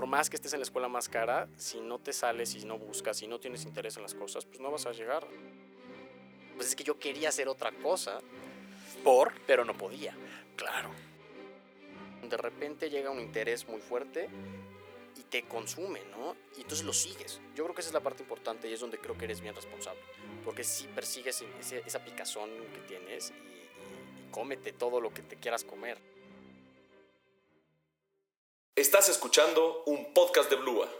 por más que estés en la escuela más cara, si no te sales, si no buscas, si no tienes interés en las cosas, pues no vas a llegar. Pues es que yo quería hacer otra cosa, Por. pero no podía. Claro. De repente llega un interés muy fuerte y te consume, ¿no? Y entonces lo sigues. Yo creo que esa es la parte importante y es donde creo que eres bien responsable. Porque si persigues esa picazón que tienes y, y- y cómete todo lo que te quieras comer. Estás escuchando un podcast de Blua.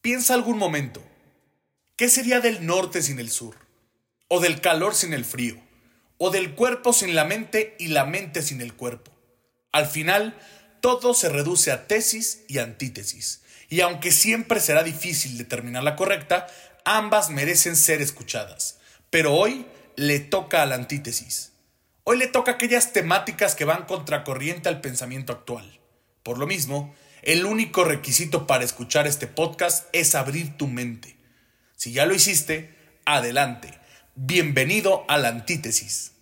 Piensa algún momento. ¿Qué sería del norte sin el sur? ¿O del calor sin el frío? ¿O del cuerpo sin la mente y la mente sin el cuerpo? Al final, todo se reduce a tesis y antítesis. Y aunque siempre será difícil determinar la correcta, ambas merecen ser escuchadas. Pero hoy le toca a la antítesis. Hoy le toca aquellas temáticas que van contracorriente al pensamiento actual. Por lo mismo, el único requisito para escuchar este podcast es abrir tu mente. Si ya lo hiciste, adelante. Bienvenido a la antítesis.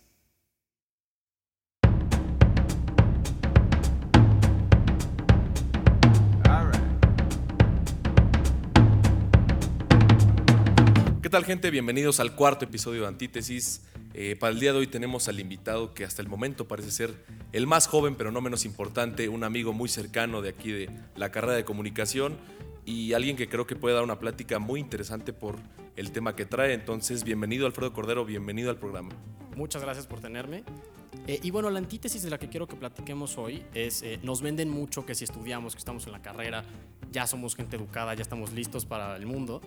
¿Qué tal gente? Bienvenidos al cuarto episodio de Antítesis. Eh, para el día de hoy tenemos al invitado que hasta el momento parece ser el más joven, pero no menos importante, un amigo muy cercano de aquí de la carrera de comunicación y alguien que creo que puede dar una plática muy interesante por el tema que trae. Entonces, bienvenido Alfredo Cordero, bienvenido al programa. Muchas gracias por tenerme. Eh, y bueno, la antítesis de la que quiero que platiquemos hoy es, eh, nos venden mucho que si estudiamos, que estamos en la carrera, ya somos gente educada, ya estamos listos para el mundo.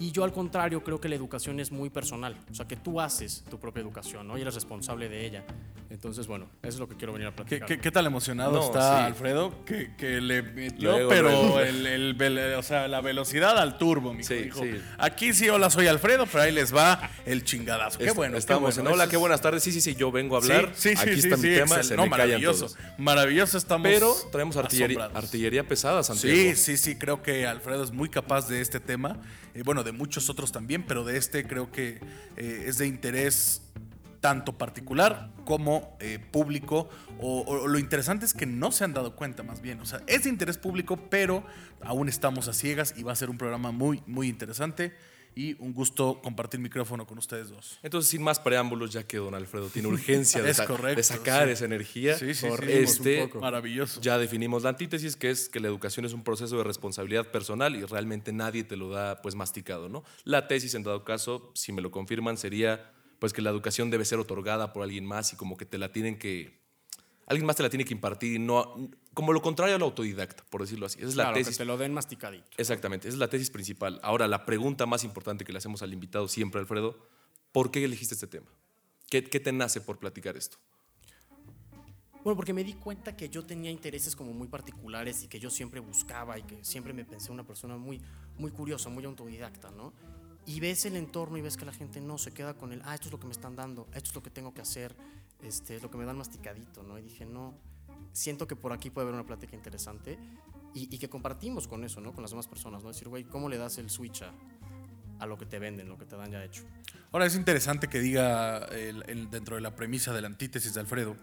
Y yo al contrario creo que la educación es muy personal, o sea que tú haces tu propia educación, ¿no? Y eres responsable de ella. Entonces, bueno, eso es lo que quiero venir a ¿Qué, platicar. qué, qué tal emocionado No, está sí. Alfredo? Que, que le metió, Luego, pero. El, o sea, la velocidad al turbo, mi Sí, hijo. sí. Aquí sí, hola, soy Alfredo, pero ahí les va el chingadazo. Qué bueno. qué Estamos bueno. en hola, qué buenas tardes. Sí, sí, sí, yo vengo a hablar. Sí, sí, sí, Aquí sí, está sí, mi tema, se no, me maravilloso. todos. Maravilloso estamos. Pero traemos artillería, artillería pesada, Santiago. Sí, sí, sí, creo que Alfredo es muy capaz de este tema. Eh, bueno, de muchos otros también, pero de este creo que eh, es de interés tanto particular como eh, público. O, o lo interesante es que no se han dado cuenta, más bien. O sea, es de interés público, pero aún estamos a ciegas y va a ser un programa muy, muy interesante. Y un gusto compartir micrófono con ustedes dos. Entonces, sin más preámbulos, ya que don Alfredo tiene urgencia de, Es sa- correcto, de sacar sí. esa energía, Sí, sí, este, un poco. Maravilloso. ya definimos la antítesis, que es que la educación es un proceso de responsabilidad personal y realmente nadie te lo da pues masticado, ¿no? La tesis, en dado caso, si me lo confirman, sería pues que la educación debe ser otorgada por alguien más y como que te la tienen que... Alguien más te la tiene que impartir y no... Como lo contrario al autodidacta, por decirlo así. Esa es la Claro, que tesis. te lo den masticadito. Exactamente, esa es la tesis principal. Ahora, la pregunta más importante que le hacemos al invitado siempre, Alfredo, ¿por qué elegiste este tema? ¿Qué, qué te nace por platicar esto? Bueno, porque me di cuenta que yo tenía intereses como muy particulares y que yo siempre buscaba y que siempre me pensé una persona muy, muy curiosa, muy autodidacta, ¿no? Y ves el entorno y ves que la gente no se queda con el, ah, esto es lo que me están dando, esto es lo que tengo que hacer, este, es lo que me dan masticadito, ¿no? Y dije, no, siento que por aquí puede haber una plática interesante y, y que compartimos con eso, ¿no? Con las demás personas, ¿no? Decir, güey, ¿cómo le das el switch a, a lo que te venden, lo que te dan ya hecho? Ahora es interesante que diga el- el- dentro de la premisa de la antítesis de Alfredo,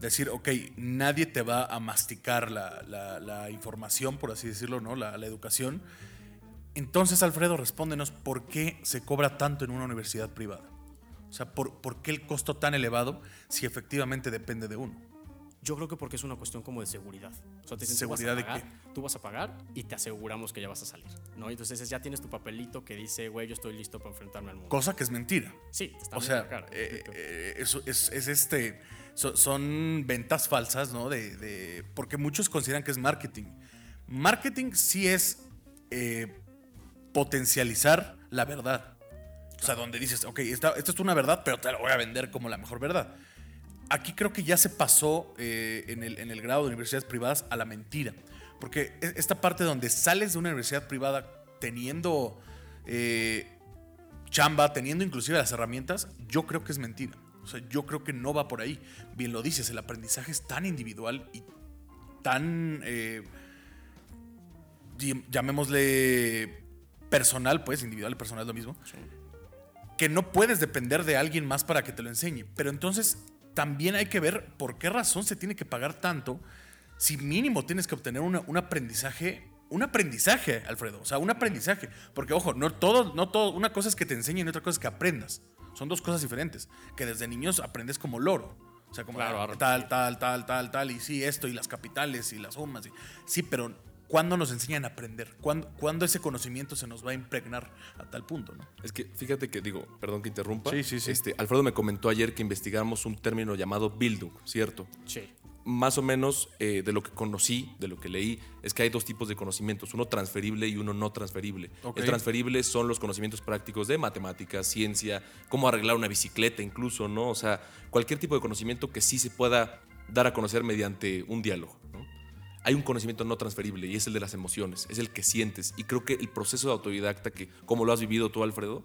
decir, ok, nadie te va a masticar la, la- la información, por así decirlo, ¿no? La, la educación. Entonces, Alfredo, respóndenos por qué se cobra tanto en una universidad privada. O sea, ¿por, por qué el costo tan elevado si efectivamente depende de uno? Yo creo que porque es una cuestión como de seguridad. O sea, te dicen, ¿Seguridad tú de vas a pagar, Tú vas a pagar y te aseguramos que ya vas a salir, ¿no? Entonces ya tienes tu papelito que dice, güey, yo estoy listo para enfrentarme al mundo. Cosa que es mentira. sí, te están O sea, cara, eh, eh, eso es, es este. so- son ventas falsas, ¿no? De, de- porque muchos consideran que es marketing. Marketing sí es eh, potencializar la verdad. O sea, donde dices, ok, esta, esta es una verdad, pero te la voy a vender como la mejor verdad. Aquí creo que ya se pasó eh, en, el, en el grado de universidades privadas a la mentira. Porque e- esta parte donde sales de una universidad privada teniendo eh, chamba, teniendo inclusive las herramientas, yo creo que es mentira. O sea, yo creo que no va por ahí. Bien lo dices, el aprendizaje es tan individual y tan, eh, llam- llamémosle personal, pues, individual y personal es lo mismo, que no puedes depender de alguien más para que te lo enseñe. Pero entonces también hay que ver por qué razón se tiene que pagar tanto si mínimo tienes que obtener una- un aprendizaje, un aprendizaje, Alfredo, o sea, un aprendizaje, porque ojo, no todo, no todo, una cosa es que te enseñen y otra cosa es que aprendas, son dos cosas diferentes, que desde niños aprendes como loro, o sea, como Claro, tal, tal, tal, tal, tal, y sí, esto, y las capitales, y las sumas, y, sí, pero ¿cuándo nos enseñan a aprender? ¿Cuándo, cuándo ese conocimiento se nos va a impregnar a tal punto, no? Es que fíjate que digo, perdón que interrumpa. Sí, sí, sí. Este, Alfredo me comentó ayer que investigamos un término llamado Bildung, ¿cierto? Sí. Más o menos eh, de lo que conocí, de lo que leí, es que hay dos tipos de conocimientos, uno transferible y uno no transferible. El transferible son los conocimientos prácticos de matemáticas, ciencia, cómo arreglar una bicicleta incluso, ¿no? O sea, cualquier tipo de conocimiento que sí se pueda dar a conocer mediante un diálogo, ¿no? Hay un conocimiento no transferible y es el de las emociones, es el que sientes. Y creo que el proceso de autodidacta, que como lo has vivido tú, Alfredo,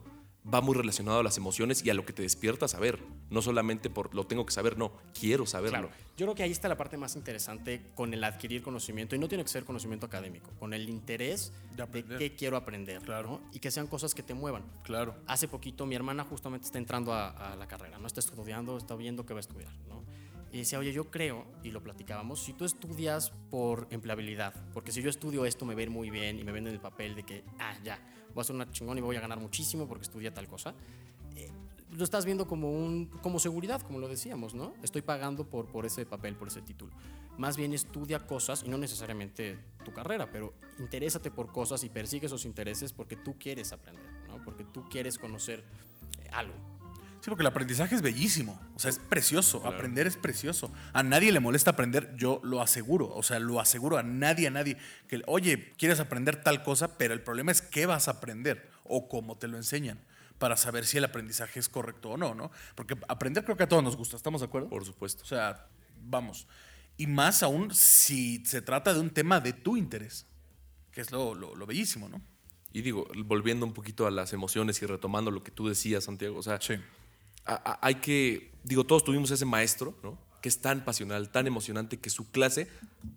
va muy relacionado a las emociones y a lo que te despierta saber. No solamente por lo tengo que saber, no, quiero saberlo. Claro, yo creo que ahí está la parte más interesante con el adquirir conocimiento y no tiene que ser conocimiento académico, con el interés De de, qué quiero aprender Claro. ¿no? y que sean cosas que te muevan. Claro. Hace poquito mi hermana justamente está entrando a, a la carrera, no está estudiando, está viendo qué va a estudiar, ¿no? Y decía, oye, yo creo, y lo platicábamos, si tú estudias por empleabilidad, porque si yo estudio esto me va a ir muy bien y me venden el papel de que, ah, ya, voy a ser una chingón y voy a ganar muchísimo porque estudié tal cosa, eh, lo estás viendo como, un, como seguridad, como lo decíamos, ¿no? Estoy pagando por, por ese papel, por ese título. Más bien estudia cosas, y no necesariamente tu carrera, pero interésate por cosas y persigue esos intereses porque tú quieres aprender, ¿no? Porque tú quieres conocer eh, algo. Sí, porque el aprendizaje es bellísimo. O sea, es precioso. Aprender es precioso. A nadie le molesta aprender, yo lo aseguro. O sea, lo aseguro a nadie, a nadie. Que, oye, quieres aprender tal cosa, pero el problema es qué vas a aprender o cómo te lo enseñan para saber si el aprendizaje es correcto o no, ¿no? Porque aprender creo que a todos nos gusta, ¿estamos de acuerdo? Por supuesto. O sea, vamos. Y más aún si se trata de un tema de tu interés, que es lo, lo- lo bellísimo, ¿no? Y digo, volviendo un poquito a las emociones y retomando lo que tú decías, Santiago, o sea, Sí. A- a- hay que, digo, todos tuvimos ese maestro, ¿no? Que es tan pasional, tan emocionante que su clase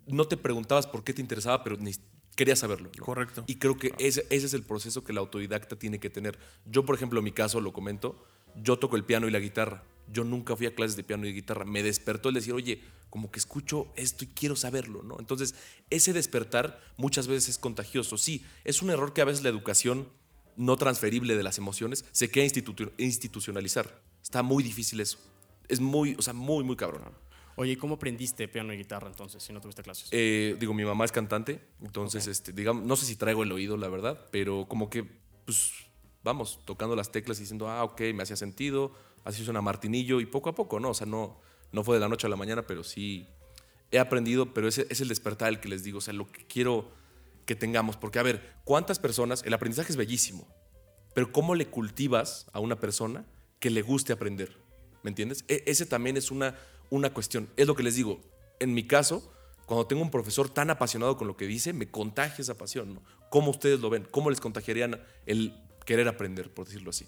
no te preguntabas por qué te interesaba, pero ni querías saberlo. ¿no? Correcto. Y creo que ese, ese es el proceso que el autodidacta tiene que tener. Yo, por ejemplo, en mi caso, lo comento, yo toco el piano y la guitarra. Yo nunca fui a clases de piano y guitarra. Me despertó el decir, oye, como que escucho esto y quiero saberlo, ¿no? Entonces, ese despertar muchas veces es contagioso. Sí, es un error que a veces la educación no transferible de las emociones se queda institu- institucionalizar. Está muy difícil eso. Es muy, o sea, muy, muy cabrón. Oye, ¿y cómo aprendiste piano y guitarra entonces, si no tuviste clases? Eh, digo, mi mamá es cantante, entonces, este, digamos, no sé si traigo el oído, la verdad, pero como que, pues, vamos, tocando las teclas y diciendo, ah, ok, me hacía sentido, así suena Martinillo, y poco a poco, ¿no? O sea, no, no fue de la noche a la mañana, pero sí he aprendido, pero ese es el despertar el que les digo, o sea, lo que quiero que tengamos, porque a ver, ¿cuántas personas, el aprendizaje es bellísimo, pero ¿cómo le cultivas a una persona que le guste aprender? ¿Me entiendes? E- ese también es una, una cuestión. Es lo que les digo. En mi caso, cuando tengo un profesor tan apasionado con lo que dice, me contagia esa pasión. ¿Cómo ustedes lo ven? ¿Cómo les contagiarían el querer aprender, por decirlo así?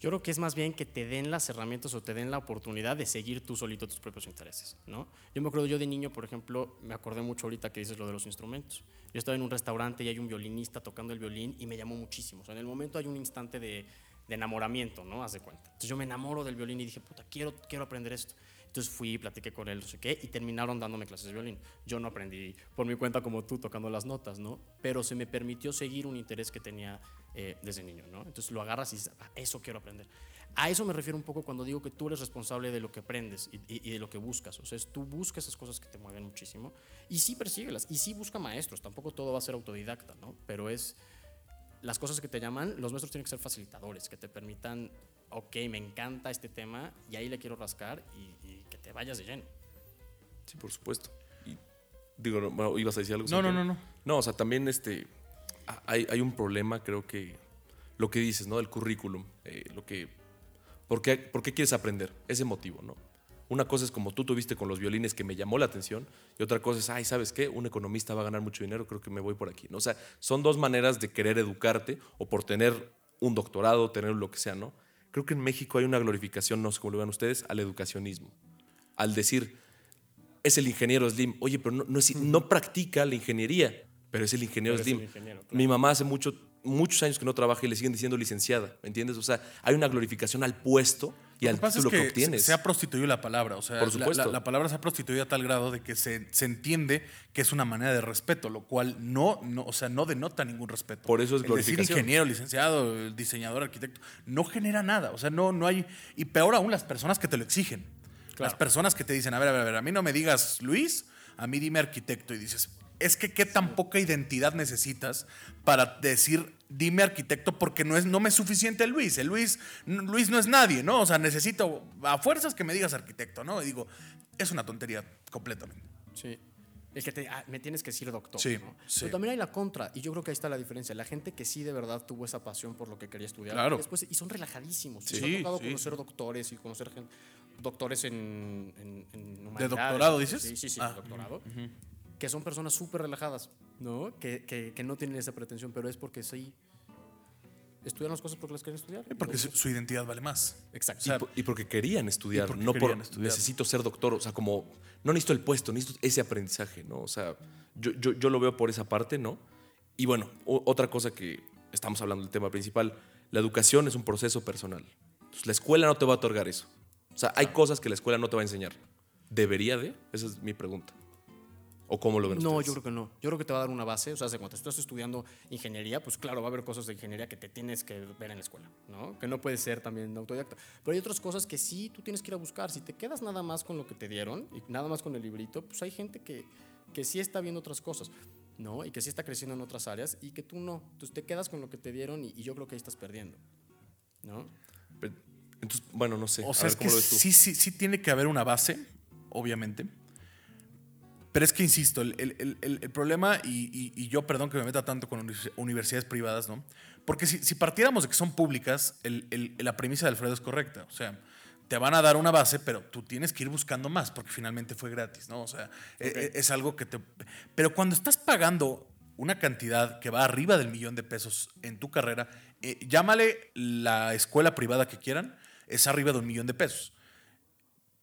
Yo creo que es más bien que te den las herramientas o te den la oportunidad de seguir tú solito tus propios intereses, ¿no? Yo me acuerdo yo de niño, por ejemplo, me acordé mucho ahorita que dices lo de los instrumentos. Yo estaba en un restaurante y hay un violinista tocando el violín y me llamó muchísimo. O sea, en el momento hay un instante de, de enamoramiento, ¿no? Haz de cuenta. Entonces yo me enamoro del violín y dije, puta, quiero, quiero aprender esto. Entonces fui, platiqué con él, no sé qué, y terminaron dándome clases de violín. Yo no aprendí por mi cuenta como tú tocando las notas, ¿no? Pero se me permitió seguir un interés que tenía eh, desde niño, ¿no? Entonces lo agarras y dices, "Ah, eso quiero aprender. A eso me refiero un poco cuando digo que tú eres responsable de lo que aprendes y, y- y de lo que buscas. O sea, es tú buscas esas cosas que te mueven muchísimo y sí persíguelas y sí busca maestros. Tampoco todo va a ser autodidacta, ¿no? Pero es las cosas que te llaman, los maestros tienen que ser facilitadores, que te permitan, ok, me encanta este tema y ahí le quiero rascar y, y que te vayas de lleno. Sí, por supuesto. Y digo, no, bueno, ibas a decir algo. No, no, no, no. No, o sea, también este, hay, hay un problema, creo que lo que dices, ¿no? Del currículum, eh, lo que, ¿por qué, ¿por qué quieres aprender? Ese motivo, ¿no? Una cosa es como tú tuviste con los violines que me llamó la atención y otra cosa es, ay, ¿sabes qué? Un economista va a ganar mucho dinero, creo que me voy por aquí, ¿no? O sea, son dos maneras de querer educarte o por tener un doctorado, tener lo que sea, ¿no? Creo que en México hay una glorificación, no sé cómo lo vean ustedes, al educacionismo. Al decir, es el ingeniero Slim. Oye, pero no, no, es- no practica la ingeniería, pero es el ingeniero Pero es el Slim. ingeniero, claro. Mi mamá hace mucho, muchos años que no trabaja y le siguen diciendo licenciada, ¿me entiendes? O sea, hay una glorificación al puesto y Lo al que pasa título es que, que obtienes. se ha prostituido la palabra. O sea, Por la- supuesto. La, la palabra se ha prostituido a tal grado de que se, se entiende que es una manera de respeto, lo cual no, no, o sea, no denota ningún respeto. Por eso es El decir ingeniero, licenciado, diseñador, arquitecto, no genera nada. O sea, no, no hay. Y peor aún, las personas que te lo exigen. Las personas que te dicen, a ver, a ver, a ver, a mí no me digas Luis, a mí dime arquitecto. Y dices, es que qué tan poca identidad necesitas para decir, dime arquitecto, porque no, es, no me es suficiente el Luis. El Luis, Luis no es nadie, ¿no? O sea, necesito a fuerzas que me digas arquitecto, ¿no? Y digo, es una tontería completamente. Sí. El que te, ah, me tienes que decir doctor. Sí, ¿no? sí. Pero también hay la contra, y yo creo que ahí está la diferencia. La gente que sí de verdad tuvo esa pasión por lo que quería estudiar. Claro. Y, después, y son relajadísimos. Sí, Nos ha tocado conocer doctores y conocer gente, doctores en, en, en ¿De doctorado dices? Sí, sí, sí, Ah, doctorado. Que son personas súper relajadas, ¿no? Que, que, que no tienen esa pretensión, pero es porque sí estudian las cosas porque las quieren estudiar. Porque su, identidad vale más. Exacto. o sea, y, por- y porque querían estudiar, porque no querían por estudiar. necesito ser doctor, o sea, como no necesito el puesto, necesito ese aprendizaje, ¿no? O sea, yo, yo, yo lo veo por esa parte, ¿no? Y bueno, o- otra cosa que estamos hablando del tema principal, la educación es un proceso personal. Entonces, la escuela no te va a otorgar eso. O sea, hay cosas que la escuela no te va a enseñar. ¿Debería de? Esa es mi pregunta. ¿O cómo lo ven No, ustedes? yo creo que no. Yo creo que te va a dar una base. O sea, cuando estás estudiando ingeniería, pues claro, va a haber cosas de ingeniería que te tienes que ver en la escuela, ¿no? Que no puede ser también autodidacta. Pero hay otras cosas que sí tú tienes que ir a buscar. Si te quedas nada más con lo que te dieron y nada más con el librito, pues hay gente que, que sí está viendo otras cosas, ¿no? Y que sí está creciendo en otras áreas y que tú no. Entonces te quedas con lo que te dieron y, y yo creo que ahí estás perdiendo, ¿no? Pero- Entonces, bueno, no sé. O A sea, ver, es que ¿cómo lo ves tú? sí, sí, sí tiene que haber una base, obviamente. Pero es que, insisto, el, el- el- problema, y, y- y yo perdón que me meta tanto con univers- universidades privadas, ¿no? Porque si, si partiéramos de que son públicas, la premisa de Alfredo es correcta. O sea, te van a dar una base, pero tú tienes que ir buscando más, porque finalmente fue gratis, ¿no? O sea, e- e- es algo que te... Pero cuando estás pagando una cantidad que va arriba del millón de pesos en tu carrera, eh, llámale la escuela privada que quieran, es arriba de un millón de pesos.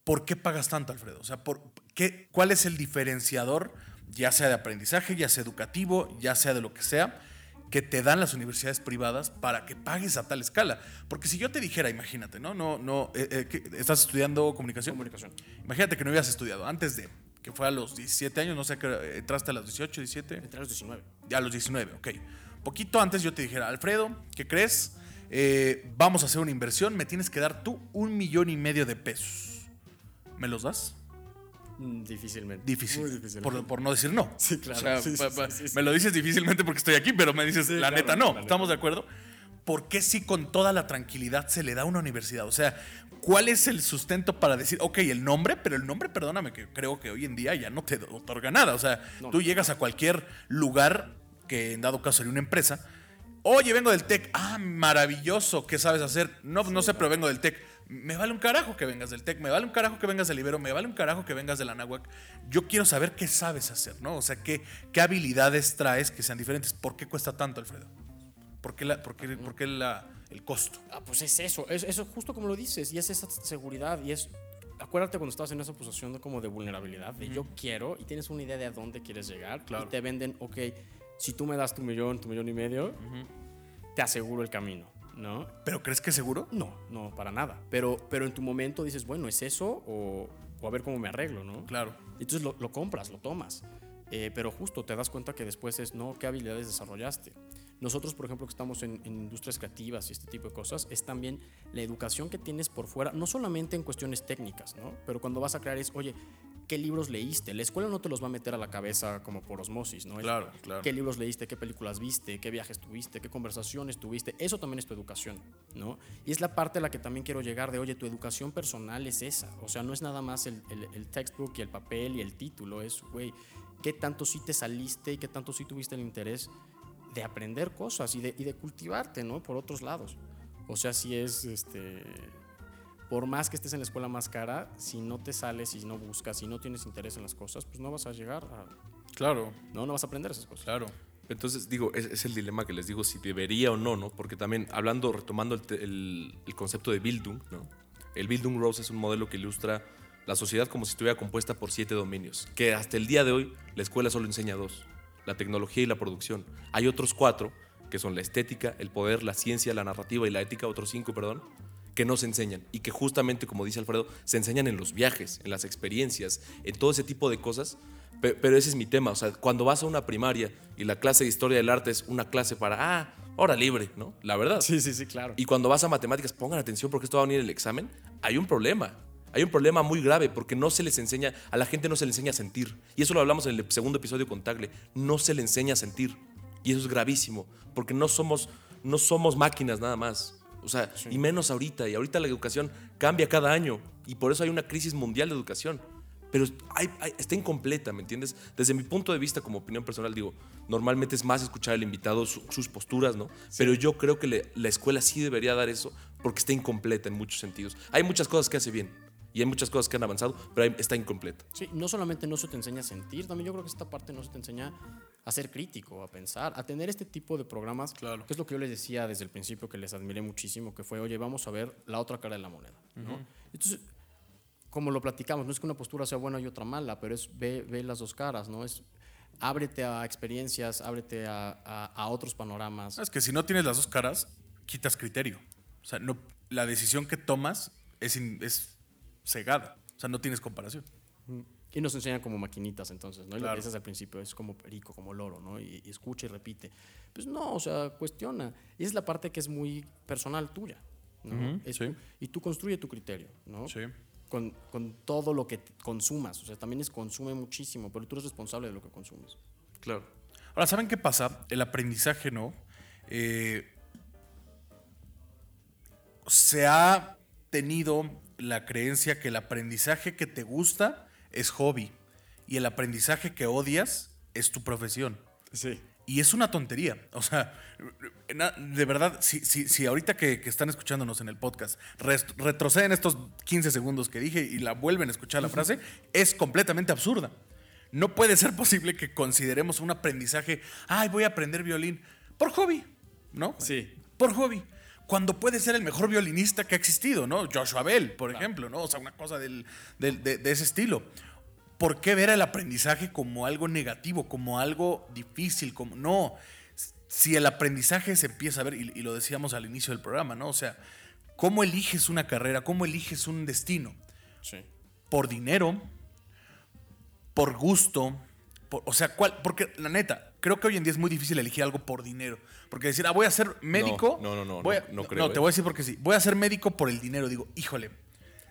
¿Por qué pagas tanto, Alfredo? O sea, ¿por qué, ¿cuál es el diferenciador, ya sea de aprendizaje, ya sea educativo, ya sea de lo que sea, que te dan las universidades privadas para que pagues a tal escala? Porque si yo te dijera, imagínate, ¿no? no, no eh, eh, ¿qué- ¿Estás estudiando comunicación? Comunicación. Imagínate que no hubieras estudiado antes de que fue a los 17 años, no sé, que entraste a los 18, 17. Entre los 19. Ya a los 19, ok. Poquito antes yo te dijera, Alfredo, ¿qué crees? Eh, vamos a hacer una inversión, me tienes que dar tú un millón y medio de pesos. ¿Me los das? Mm, Difícilmente. Difícil. Muy difícil. Por, por no decir no. Sí, claro. O sea, Sí, sí, pa- sí, pa- sí, sí. Me lo dices difícilmente porque estoy aquí, pero me dices, la claro, neta no. ¿Estamos de acuerdo? ¿Por qué si con toda la tranquilidad se le da a una universidad? O sea, ¿cuál es el sustento para decir, ok, el nombre, pero el nombre, perdóname, que creo que hoy en día ya no te otorga nada. O sea, tú llegas a cualquier lugar que en dado caso sería una empresa. Oye, vengo del TEC. Ah, maravilloso. ¿Qué sabes hacer? No, no sé, pero vengo del TEC. Me vale un carajo que vengas del TEC, me vale un carajo que vengas del Ibero, me vale un carajo que vengas de la Náhuac. Yo quiero saber qué sabes hacer, ¿no? O sea, qué, qué habilidades traes que sean diferentes. ¿Por qué cuesta tanto, Alfredo? ¿Por qué, la, por qué- por qué la- el costo? Ah, pues es eso, es eso justo como lo dices, y es esa seguridad, y es, acuérdate cuando estás en esa posición de, como de vulnerabilidad, de yo quiero, y tienes una idea de a dónde quieres llegar, y te venden, ok, si tú me das tu millón, tu millón y medio, te aseguro el camino, ¿no? ¿Pero crees que es seguro? No, no, para nada, pero, pero en tu momento dices, bueno, ¿es eso o, o a ver cómo me arreglo, ¿no? Claro. Entonces lo, lo compras, lo tomas. Eh, pero justo te das cuenta que después es, no, ¿qué habilidades desarrollaste? Nosotros, por ejemplo, que estamos en, en industrias creativas y este tipo de cosas, es también la educación que tienes por fuera, no solamente en cuestiones técnicas, ¿no? Pero cuando vas a crear es, oye, ¿qué libros leíste? La escuela no te los va a meter a la cabeza como por osmosis, ¿no? Es, Claro, claro. ¿Qué libros leíste? ¿Qué películas viste? ¿Qué viajes tuviste? ¿Qué conversaciones tuviste? Eso también es tu educación, ¿no? Y es la parte a la que también quiero llegar de, oye, tu educación personal es esa. O sea, no es nada más el, el, el textbook y el papel y el título. Es, güey, ¿qué tanto sí te saliste y qué tanto sí tuviste el interés de aprender cosas y de, y de cultivarte, ¿no? Por otros lados. O sea, si es, este... Por más que estés en la escuela más cara, si no te sales, si no buscas, si no tienes interés en las cosas, pues no vas a llegar a... Claro, No, no vas a aprender esas cosas. claro. Entonces, digo, es, es el dilema que les digo si debería o no, ¿no? Porque también, hablando, retomando el- el concepto de Bildung, ¿no? El Bildung Rose es un modelo que ilustra la sociedad como si estuviera compuesta por siete dominios, que hasta el día de hoy la escuela solo enseña dos, la tecnología y la producción. Hay otros cuatro, que son la estética, el poder, la ciencia, la narrativa y la ética, otros cinco, perdón, que no se enseñan y que justamente, como dice Alfredo, se enseñan en los viajes, en las experiencias, en todo ese tipo de cosas. Pe- Pero ese es mi tema, o sea, cuando vas a una primaria y la clase de historia del arte es una clase para, ah, hora libre, ¿no? La verdad. Sí, sí, sí, claro. Y cuando vas a matemáticas, pongan atención porque esto va a venir el examen, hay un problema. Hay un problema muy grave porque no se les enseña, a la gente no se le enseña a sentir. Y eso lo hablamos en el segundo episodio con Tagle. No se le enseña a sentir. Y eso es gravísimo porque no somos, no somos máquinas nada más. O sea, y menos ahorita. Y ahorita la educación cambia cada año. Y por eso hay una crisis mundial de educación. Pero hay- hay- está incompleta, ¿me entiendes? Desde mi punto de vista, como opinión personal, digo, normalmente es más escuchar al invitado, su- sus posturas, ¿no? Pero yo creo que le- la escuela sí debería dar eso porque está incompleta en muchos sentidos. Hay muchas cosas que hace bien y hay muchas cosas que han avanzado, pero hay- está incompleta. Sí, no solamente no se te enseña a sentir, también yo creo que esta parte no se te enseña a ser crítico, a pensar, a tener este tipo de programas, Claro. que es lo que yo les decía desde el principio que les admiré muchísimo, que fue, oye, vamos a ver la otra cara de la moneda, ¿no? Entonces, como lo platicamos, no es que una postura sea buena y otra mala, pero es ve, ve las dos caras, ¿no? Es ábrete a experiencias, ábrete a, a- a otros panoramas. Es que si no tienes las dos caras, quitas criterio. O sea, no, la decisión que tomas es, in- es cegada. O sea, no tienes comparación. Y nos enseñan como maquinitas entonces, ¿no? Y lo Claro. que dices al principio es como perico, como loro, ¿no? Y, y escucha y repite. Pues no, o sea, cuestiona. Y esa es la parte que es muy personal tuya, ¿no? Es- sí. Y tú construye tu criterio, ¿no? Sí. Con, con todo lo que consumas. O sea, también es consume muchísimo, pero tú eres responsable de lo que consumes. Claro. Ahora, ¿saben qué pasa? El aprendizaje, ¿no? Eh, se ha tenido la creencia que el aprendizaje que te gusta es hobby y el aprendizaje que odias es tu profesión. Sí. Y es una tontería. O sea, de verdad, si, si, si ahorita que, que están escuchándonos en el podcast retroceden estos 15 segundos que dije y la vuelven a escuchar la frase, es completamente absurda. No puede ser posible que consideremos un aprendizaje, ay, voy a aprender violín por hobby, ¿no? Sí. Por hobby. Cuando puede ser el mejor violinista que ha existido, ¿no? Joshua Bell, por ejemplo, ¿no? O sea, una cosa del- del- de, de ese estilo. ¿Por qué ver el aprendizaje como algo negativo, como algo difícil? Como, no, si el aprendizaje se empieza a ver, y, y lo decíamos al inicio del programa, ¿no? O sea, ¿cómo eliges una carrera? ¿Cómo eliges un destino? Sí. ¿Por dinero? ¿Por gusto? Por- o sea, ¿cuál? Porque la neta, creo que hoy en día es muy difícil elegir algo por dinero. Porque decir, ah, voy a ser médico. no, no, no, voy a- no, no creo, te eh. voy a decir porque sí. Voy a ser médico por el dinero. Digo, híjole.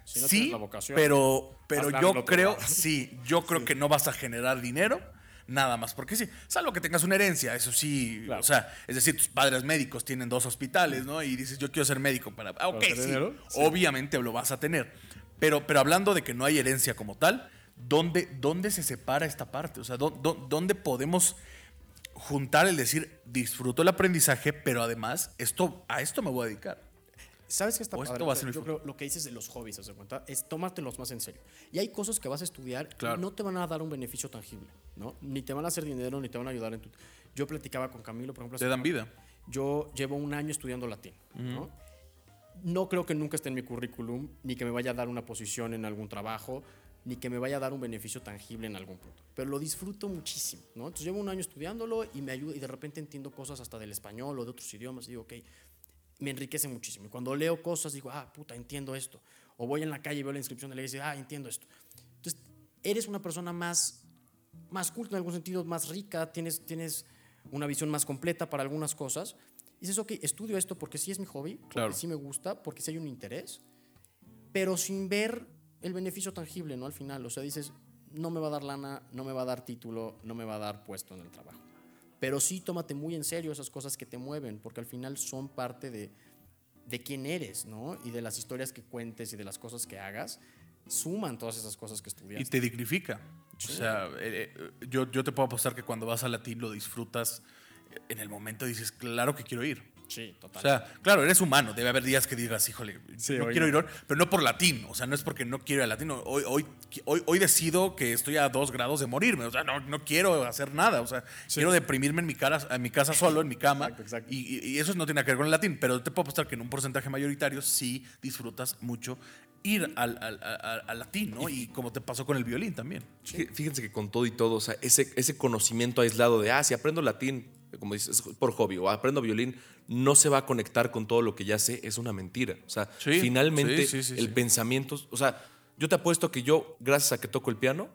Si no sí, tienes la vocación, pero, pero yo creo, lado. sí, yo creo que no vas a generar dinero nada más, porque sí, salvo que tengas una herencia, eso sí, Claro. o sea, es decir, tus padres médicos tienen dos hospitales, ¿no? Y dices, yo quiero ser médico para, ah, ok, sí, dinero? Sí. obviamente lo vas a tener, pero, pero hablando de que no hay herencia como tal, ¿dónde, dónde se separa esta parte? O sea, ¿dó- dó- ¿dónde podemos juntar el decir, disfruto el aprendizaje, pero además, esto, a esto me voy a dedicar? ¿Sabes qué está esto padre? va a O sea, ser mi Yo creo lo que dices de los hobbies, ¿se cuenta? Es tomártelos más en serio. Y hay cosas que vas a estudiar Claro. y no te van a dar un beneficio tangible, ¿no? Ni te van a hacer dinero, ni te van a ayudar en tu... Yo platicaba con Camilo, por ejemplo. Te dan vida. Yo llevo un año estudiando latín, ¿no? No creo que nunca esté en mi currículum, ni que me vaya a dar una posición en algún trabajo, ni que me vaya a dar un beneficio tangible en algún punto. Pero lo disfruto muchísimo, ¿no? Entonces llevo un año estudiándolo y me ayuda, y de repente entiendo cosas hasta del español o de otros idiomas, y digo, ok, me enriquece muchísimo. Y cuando leo cosas digo, ah, puta, entiendo esto. O voy en la calle y veo la inscripción de la iglesia y digo, ah, entiendo esto. Entonces, eres una persona más, más culta en algún sentido, más rica, tienes, tienes una visión más completa para algunas cosas. Y dices, ok, estudio esto porque sí es mi hobby, porque Claro. sí me gusta, porque sí hay un interés, pero sin ver el beneficio tangible, ¿no? Al final, o sea, dices, no me va a dar lana, no me va a dar título, no me va a dar puesto en el trabajo. Pero sí tómate muy en serio esas cosas que te mueven, porque al final son parte de, de quién eres, ¿no? Y de las historias que cuentes y de las cosas que hagas, suman todas esas cosas que Y estudiaste. te dignifica. O sea, eh, eh, yo, yo te puedo apostar que cuando vas a latín lo disfrutas en el momento dices, claro que quiero ir. Sí, total. O sea, claro, eres humano, debe haber días que digas, híjole, Sí, no quiero no. ir pero no por latín, o sea, no es porque no quiero ir al latín, no, hoy, hoy, hoy, hoy decido que estoy a dos grados de morirme, o sea, no, no quiero hacer nada, o sea, quiero deprimirme en mi, cara, en mi casa solo, en mi cama, Exacto, exacto. Y, y- y eso no tiene que ver con el latín, pero te puedo apostar que en un porcentaje mayoritario sí disfrutas mucho ir al, al- al- al latín, ¿no? Y como te pasó con el violín también. Fí- Fíjense que con todo y todo, o sea, ese, ese conocimiento aislado de, ah, si aprendo latín, como dices, es por hobby o aprendo violín, no se va a conectar con todo lo que ya sé, es una mentira. O sea, Sí, finalmente sí, sí, el pensamiento, o sea, yo te apuesto que yo, gracias a que toco el piano,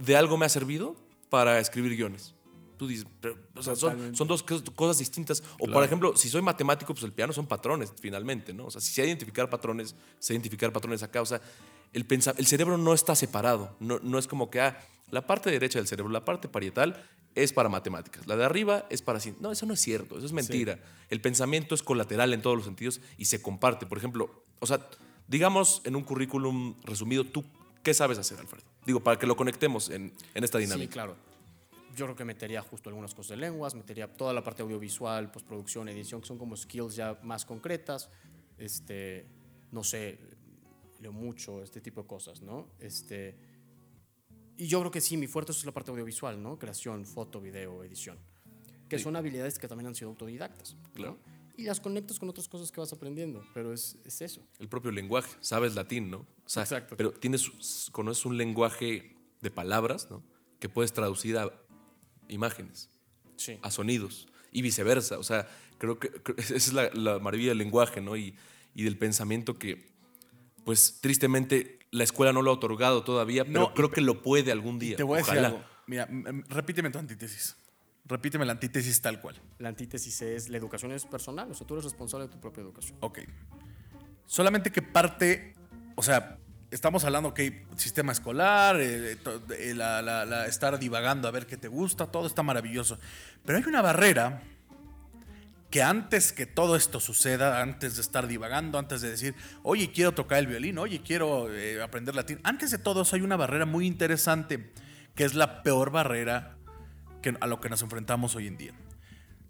de algo me ha servido para escribir guiones. Tú dices, pero, o sea, son, son dos cos- cosas distintas. O, por ejemplo, si soy matemático, pues el piano son patrones, finalmente, ¿no? O sea, si sé identificar patrones, sé identificar patrones acá. O sea, el, el cerebro no está separado. No, no es como que, ah, la parte derecha del cerebro, la parte parietal, es para matemáticas. La de arriba es para... cien- No, eso no es cierto, eso es mentira. El pensamiento es colateral en todos los sentidos y se comparte. Por ejemplo, o sea, digamos en un currículum resumido, ¿tú qué sabes hacer, Alfredo? Digo, para que lo conectemos en, en esta dinámica. Sí, claro. Yo creo que metería justo algunas cosas de lenguas, metería toda la parte audiovisual, postproducción, edición, que son como skills ya más concretas. Este, no sé, leo mucho, este tipo de cosas, ¿no? Este, y yo creo que sí, mi fuerte es la parte audiovisual, ¿no? Creación, foto, video, edición. Que son habilidades que también han sido autodidactas. ¿no? Claro. Y las conectas con otras cosas que vas aprendiendo, pero es, es eso. el propio lenguaje. Sabes latín, ¿no? O sea, Exacto. Pero tienes, conoces un lenguaje de palabras, ¿no? Que puedes traducir a imágenes, Sí. a sonidos y viceversa. O sea, creo que esa es la, la maravilla del lenguaje, ¿no? Y, y del pensamiento que, pues, tristemente la escuela no lo ha otorgado todavía, pero No, creo que lo puede algún día. Te voy a decir algo. Mira, repíteme tu antítesis. Repíteme la antítesis tal cual. La antítesis es, la educación es personal, o sea, tú eres responsable de tu propia educación. Ok. Solamente que parte, o sea, estamos hablando que sistema escolar, eh, to- eh, la- la- la- estar divagando a ver qué te gusta, todo está maravilloso. Pero hay una barrera que antes que todo esto suceda, antes de estar divagando, antes de decir, oye, quiero tocar el violín, oye, quiero eh, aprender latín, antes de todo eso hay una barrera muy interesante, que es la peor barrera que, a lo que nos enfrentamos hoy en día.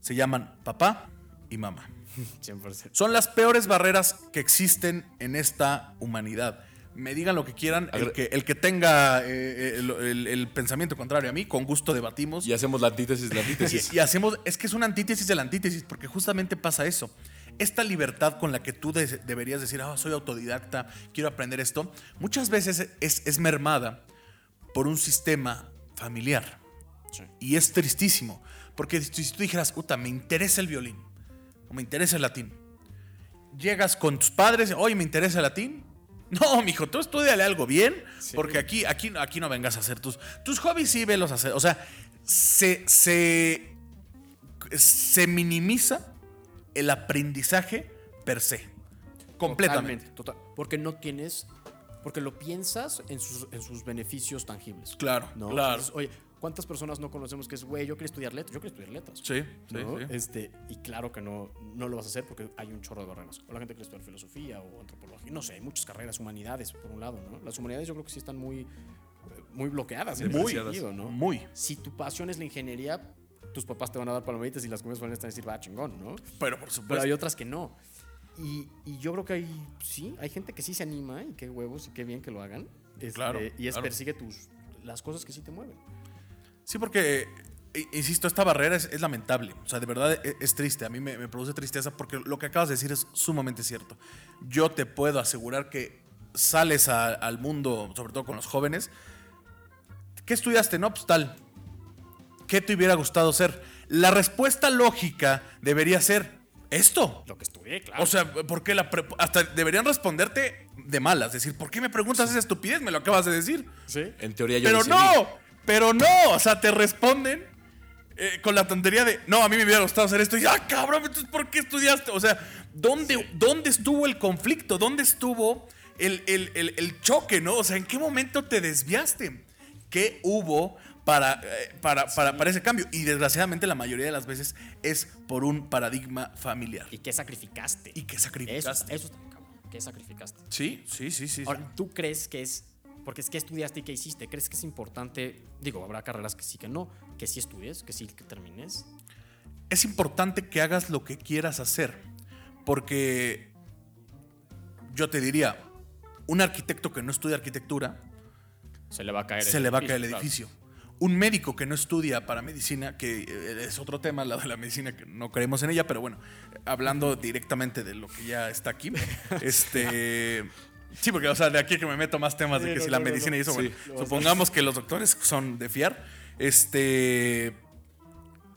Se llaman papá y mamá. 100%. Son las peores barreras que existen en esta humanidad. Me digan lo que quieran, el que, el que tenga eh, eh, el, el- el pensamiento contrario a mí, con gusto debatimos. Y hacemos la antítesis de la antítesis. Y, y hacemos, es que es una antítesis de la antítesis, porque justamente pasa eso. Esta libertad con la que tú de- deberías decir, ah, soy autodidacta, quiero aprender esto, muchas veces es, es mermada por un sistema familiar. Sí. Y es tristísimo, porque si si tú dijeras, puta, me interesa el violín, o me interesa el latín, llegas con tus padres, oye, me interesa el latín. No, mijo, tú estudiale algo bien, porque aquí, aquí, aquí no vengas a hacer tus, tus hobbies, sí, velos a hacer. O sea, se, se, se minimiza el aprendizaje per se. Completamente. Totalmente, total. Porque no tienes, porque lo piensas en sus, en sus beneficios tangibles. Claro, ¿no? claro. Entonces, oye, ¿cuántas personas no conocemos que es, güey, yo quiero estudiar letras? Yo quiero estudiar letras. Sí, sí, ¿no? sí. Este, y claro que no, no lo vas a hacer porque hay un chorro de barreras. O la gente quiere estudiar filosofía o antropología. No sé, hay muchas carreras, humanidades, por un lado, ¿no? Las humanidades yo creo que sí están muy, muy bloqueadas en Muy, sentido, ¿no? muy. Si tu pasión es la ingeniería, tus papás te van a dar palomitas y las comidas van a estar a decir, va, chingón, ¿no? Pero por Pero supuesto. hay otras que no. Y, y yo creo que hay, sí, hay gente que sí se anima y qué huevos y qué bien que lo hagan. Este, Claro, Y es claro. persigue tus, las cosas que sí te mueven. Sí, porque, eh, insisto, esta barrera es, es lamentable. O sea, de verdad es, es triste. A mí me, me produce tristeza porque lo que acabas de decir es sumamente cierto. Yo te puedo asegurar que sales a- al mundo, sobre todo con los jóvenes. ¿Qué estudiaste? No, pues tal. ¿Qué te hubiera gustado ser? La respuesta lógica debería ser esto. Lo que estudié, claro. O sea, ¿por qué la pre- hasta deberían responderte de malas? Decir, ¿por qué me preguntas esa estupidez? Me lo acabas de decir. sí. En teoría yo Pero decidí. no, pero no, o sea, te responden eh, con la tontería de, no, a mí me hubiera gustado hacer esto. Y, ah, cabrón, entonces, ¿por qué estudiaste? O sea, ¿dónde, ¿dónde estuvo el conflicto? ¿Dónde estuvo el, el- el- el choque, no? O sea, ¿en qué momento te desviaste? ¿Qué hubo para, eh, para, para, para ese cambio? Y desgraciadamente la mayoría de las veces es por un paradigma familiar. ¿Y qué sacrificaste? ¿Y qué Eso, sacrificaste? eso está cabrón. ¿Qué sacrificaste? Sí, sí, sí, sí. Ahora, ¿tú crees que es, porque es que estudiaste y qué hiciste? ¿Crees que es importante, digo, habrá carreras que sí, que no, que sí estudies, que sí que termines? es importante que hagas lo que quieras hacer. Porque yo te diría, un arquitecto que no estudia arquitectura, Se le va a caer se le va a caer el claro. edificio. Un médico que no estudia para medicina, que eh, es otro tema, la de la medicina, que no creemos en ella, pero bueno, hablando directamente de lo que ya está aquí, este... Sí, porque, o sea, de aquí que me meto más temas de que no, si la no, medicina no. y eso, Sí, bueno, supongamos que los doctores son de fiar, este...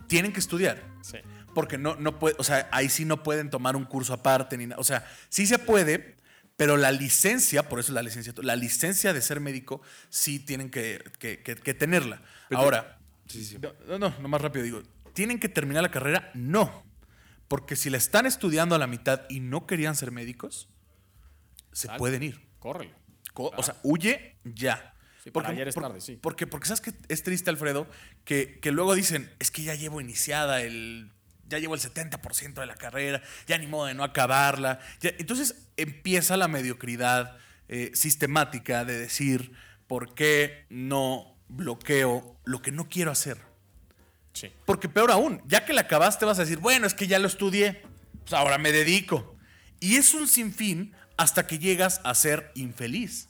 tienen que estudiar. Sí. Porque no, no puede, o sea, ahí sí no pueden tomar un curso aparte ni nada. O sea, sí se puede, pero la licencia, por eso es la licencia, la licencia de ser médico sí tienen que, que- que- que tenerla. Pero- Ahora, Sí, sí. no, no, no, no más rápido digo, ¿tienen que terminar la carrera? No. Porque si la están estudiando a la mitad y no querían ser médicos, se pueden ir. Córrele. Co- O sea, huye ya. Sí, para ayer es tarde, sí. Porque, porque sabes que es triste, Alfredo, que, que luego dicen, es que ya llevo iniciada el. Ya llevo el 70% de la carrera, ya ni modo de no acabarla. ya- entonces empieza la mediocridad eh, sistemática de decir, ¿por qué no bloqueo lo que no quiero hacer? Sí. Porque peor aún, ya que la acabaste vas a decir, bueno, es que ya lo estudié, pues ahora me dedico. Y es un sinfín hasta que llegas a ser infeliz.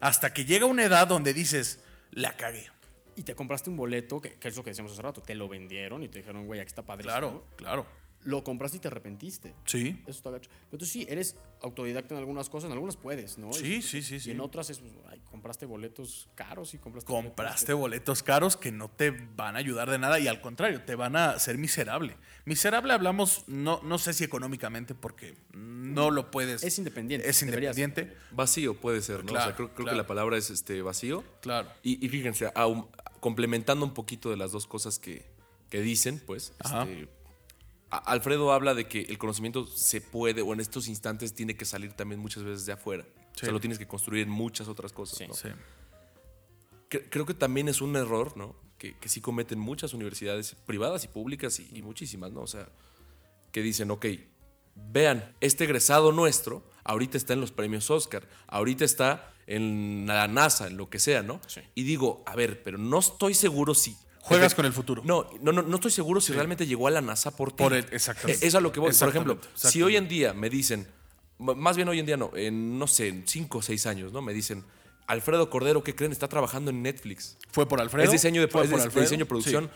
Hasta que llega una edad donde dices, la cagué. Y te compraste un boleto, que, que es lo que decíamos hace rato, te lo vendieron y te dijeron, güey, aquí está padre. Claro, claro. Lo compraste y te arrepentiste. Sí. Eso está gacho. Pero tú sí, eres autodidacta en algunas cosas, en algunas puedes, ¿no? Sí, Y- sí, sí, Y sí. en otras es, pues, ay, compraste boletos caros y compraste. Compraste boletos caros que no te van a ayudar de nada y al contrario, te van a hacer miserable. Miserable hablamos, no, no sé si económicamente, porque no lo puedes. Es independiente, Es ser. independiente. Vacío puede ser, ¿no? o sea, creo, creo claro. que la palabra es este vacío. Claro. Y, y fíjense, complementando un poquito de las dos cosas que, que dicen, pues, Ajá. este, Alfredo habla de que el conocimiento se puede, o en estos instantes tiene que salir también muchas veces de afuera. O Sí. sea, lo tienes que construir en muchas otras cosas. Sí. ¿no? Sí. Cre- Creo que también es un error, ¿no? Que, que sí cometen muchas universidades privadas y públicas y, y muchísimas, ¿no? O sea, que dicen, ok, vean, este egresado nuestro ahorita está en los premios Oscar, ahorita está en la NASA, en lo que sea, ¿no? Y digo, a ver, pero no estoy seguro si... Juegas con el futuro. No, no, no, no estoy seguro si realmente llegó a la NASA por ti. Por el- exactamente. Es a lo que voy. Por ejemplo, si hoy en día me dicen, más bien hoy en día no, en no sé, en cinco o seis años, ¿no? Me dicen, Alfredo Cordero, ¿qué creen? Está trabajando en Netflix. Fue por Alfredo. es diseño de, fue es por de- de Alfredo, diseño producción. sí.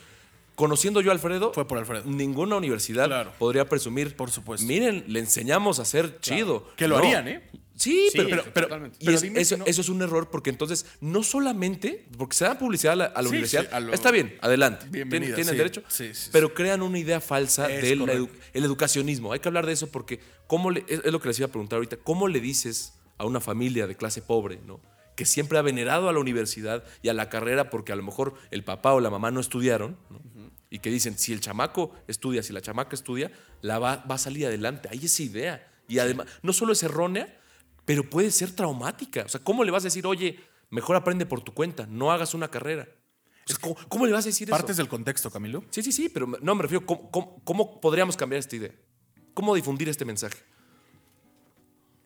Conociendo yo a Alfredo, Fue por Alfredo. ninguna universidad Claro. podría presumir. Por supuesto. Miren, le enseñamos a hacer chido. Que lo No. harían, ¿eh? Sí, Sí, pero, pero- y es- eso, si no- eso es un error porque entonces no solamente porque se da publicidad a la, a la Sí, universidad, sí, a lo- está bien, adelante, tienen, derecho, pero crean una idea falsa Es del correcto. edu- el educacionismo. Hay que hablar de eso porque cómo le- es, es lo que les iba a preguntar ahorita, ¿cómo le dices a una familia de clase pobre, ¿no? que siempre ha venerado a la universidad y a la carrera porque a lo mejor el papá o la mamá no estudiaron, ¿no? Y que dicen, si el chamaco estudia, si la chamaca estudia, la va, va a salir adelante. Hay esa idea. Y además, no solo es errónea, pero puede ser traumática. O sea, ¿cómo le vas a decir, oye, mejor aprende por tu cuenta, no hagas una carrera? O sea, ¿cómo, cómo le vas a decir Partes eso? del contexto, Camilo. Sí, sí, sí, pero no me refiero, ¿cómo, cómo, cómo podríamos cambiar esta idea? ¿Cómo difundir este mensaje?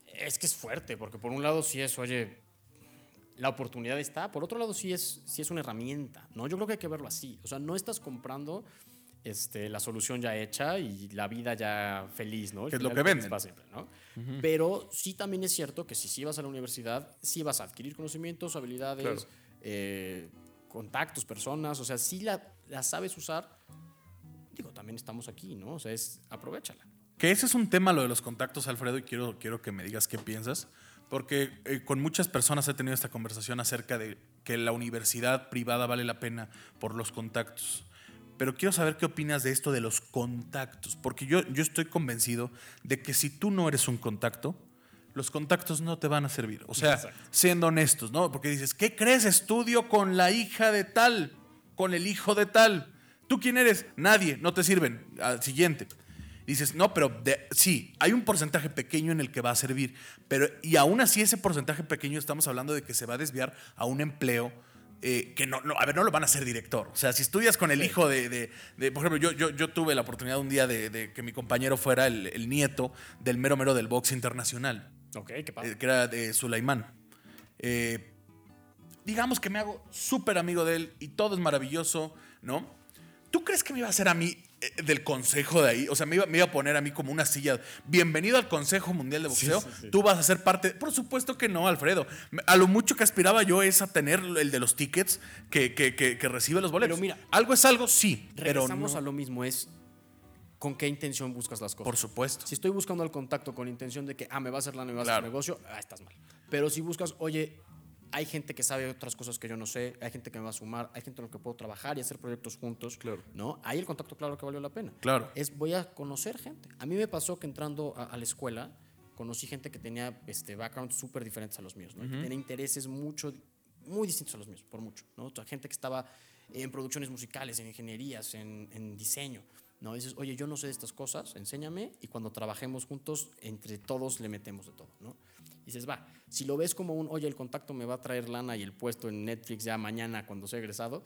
Es que es fuerte, porque por un lado sí es, oye, la oportunidad está, por otro lado sí es, sí es una herramienta, ¿no? Yo creo que hay que verlo así. O sea, no estás comprando este, la solución ya hecha y la vida ya feliz, ¿no? Que es lo que venden. siempre, ¿no? Pero sí también es cierto que si sí vas a la universidad, sí vas a adquirir conocimientos, habilidades, Claro. eh, contactos, personas, o sea, si la, la sabes usar, digo, también estamos aquí, ¿no? O sea, es, aprovechala. Que ese es un tema, lo de los contactos, Alfredo, y quiero, quiero que me digas qué piensas. Porque eh, con muchas personas he tenido esta conversación acerca de que la universidad privada vale la pena por los contactos. Pero quiero saber qué opinas de esto de los contactos. Porque yo, yo estoy convencido de que si tú no eres un contacto, los contactos no te van a servir. O sea, Exacto. siendo honestos, ¿no? Porque dices, ¿qué crees? Estudio con la hija de tal, con el hijo de tal. ¿Tú quién eres? Nadie, no te sirven. Al siguiente. Dices, no, pero de- sí, hay un porcentaje pequeño en el que va a servir, pero y aún así ese porcentaje pequeño estamos hablando de que se va a desviar a un empleo eh, que no, no, a ver, no lo van a hacer director. O sea, si estudias con el hijo de, de- de- por ejemplo, yo, yo, yo tuve la oportunidad un día de, de que mi compañero fuera el, el nieto del mero mero del box internacional Ok, qué padre. eh, que era de Sulaimán. Eh, digamos que me hago súper amigo de él y todo es maravilloso, ¿no? ¿Tú crees que me iba a hacer a mí del consejo de ahí? O sea, me iba, me iba a poner a mí como una silla. Bienvenido al Consejo Mundial de Boxeo. sí, sí. Tú vas a ser parte. Por supuesto que no, Alfredo. A lo mucho que aspiraba yo es a tener el de los tickets que, que, que- que recibe los boletos. Pero mira, algo es algo, sí, pero Regresamos no. a lo mismo, es con qué intención buscas las cosas. Por supuesto. Si estoy buscando el contacto con intención de que, ah, me va a hacer lana, me va a Claro. hacer negocio, ah, estás mal. Pero si buscas, oye, hay gente que sabe otras cosas que yo no sé, hay gente que me va a sumar, hay gente con la que puedo trabajar y hacer proyectos juntos. Claro. ¿no? Ahí el contacto, claro que valió la pena. Claro. Es voy a conocer gente. A mí me pasó que entrando a, a la escuela, conocí gente que tenía este, backgrounds súper diferentes a los míos, ¿no? Que tenía intereses mucho, muy distintos a los míos, por mucho, ¿no? O sea, gente que estaba en producciones musicales, en ingenierías, en, en diseño, ¿no? dices, oye, yo no sé de estas cosas, enséñame, y cuando trabajemos juntos, entre todos le metemos de todo, ¿no? Dices, va, si lo ves como un, oye, el contacto me va a traer lana y el puesto en Netflix ya mañana cuando sea egresado,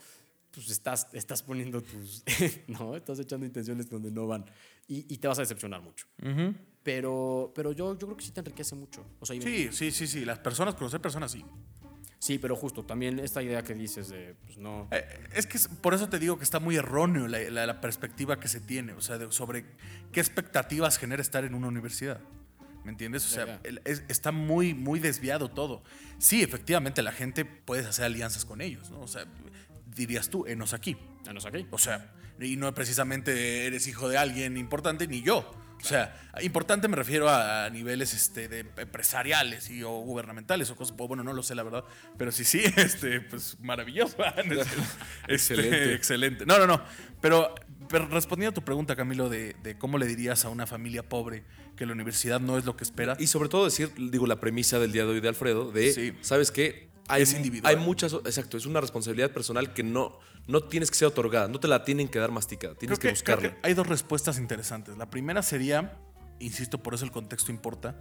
pues estás, estás poniendo tus, ¿no? Estás echando intenciones donde no van y, y te vas a decepcionar mucho. Pero, pero yo, yo creo que sí te enriquece mucho. O sea, Sí, sí, sí, sí. Las personas, conocer personas, sí. sí, pero justo, también esta idea que dices de, pues no. Eh, Es que por eso te digo que está muy erróneo la, la- la perspectiva que se tiene, o sea, de- sobre qué expectativas genera estar en una universidad. ¿Me entiendes? O sea, es- está muy, muy desviado todo. Sí, efectivamente, la gente puedes hacer alianzas con ellos, ¿no? O sea, dirías tú, enos aquí. Ya no sé aquí. O sea, y no precisamente eres hijo de alguien importante, ni yo. O sea, importante me refiero a, niveles este, de empresariales y, o gubernamentales o cosas. Bueno, no lo sé, la verdad. Pero sí, sí, este, pues maravilloso. Este, Excelente. excelente. No, no, no. Pero, pero respondiendo a tu pregunta, Camilo, de, de cómo le dirías a una familia pobre que la universidad no es lo que espera. Y sobre todo decir, digo, la premisa del día de hoy de Alfredo, de, Sí. ¿sabes qué? Hay, Es individual. Hay muchas, exacto, es una responsabilidad personal que no, no tienes que ser otorgada, no te la tienen que dar masticada, tienes Creo que, buscarla. que hay dos respuestas interesantes. La primera sería, insisto, por eso el contexto importa,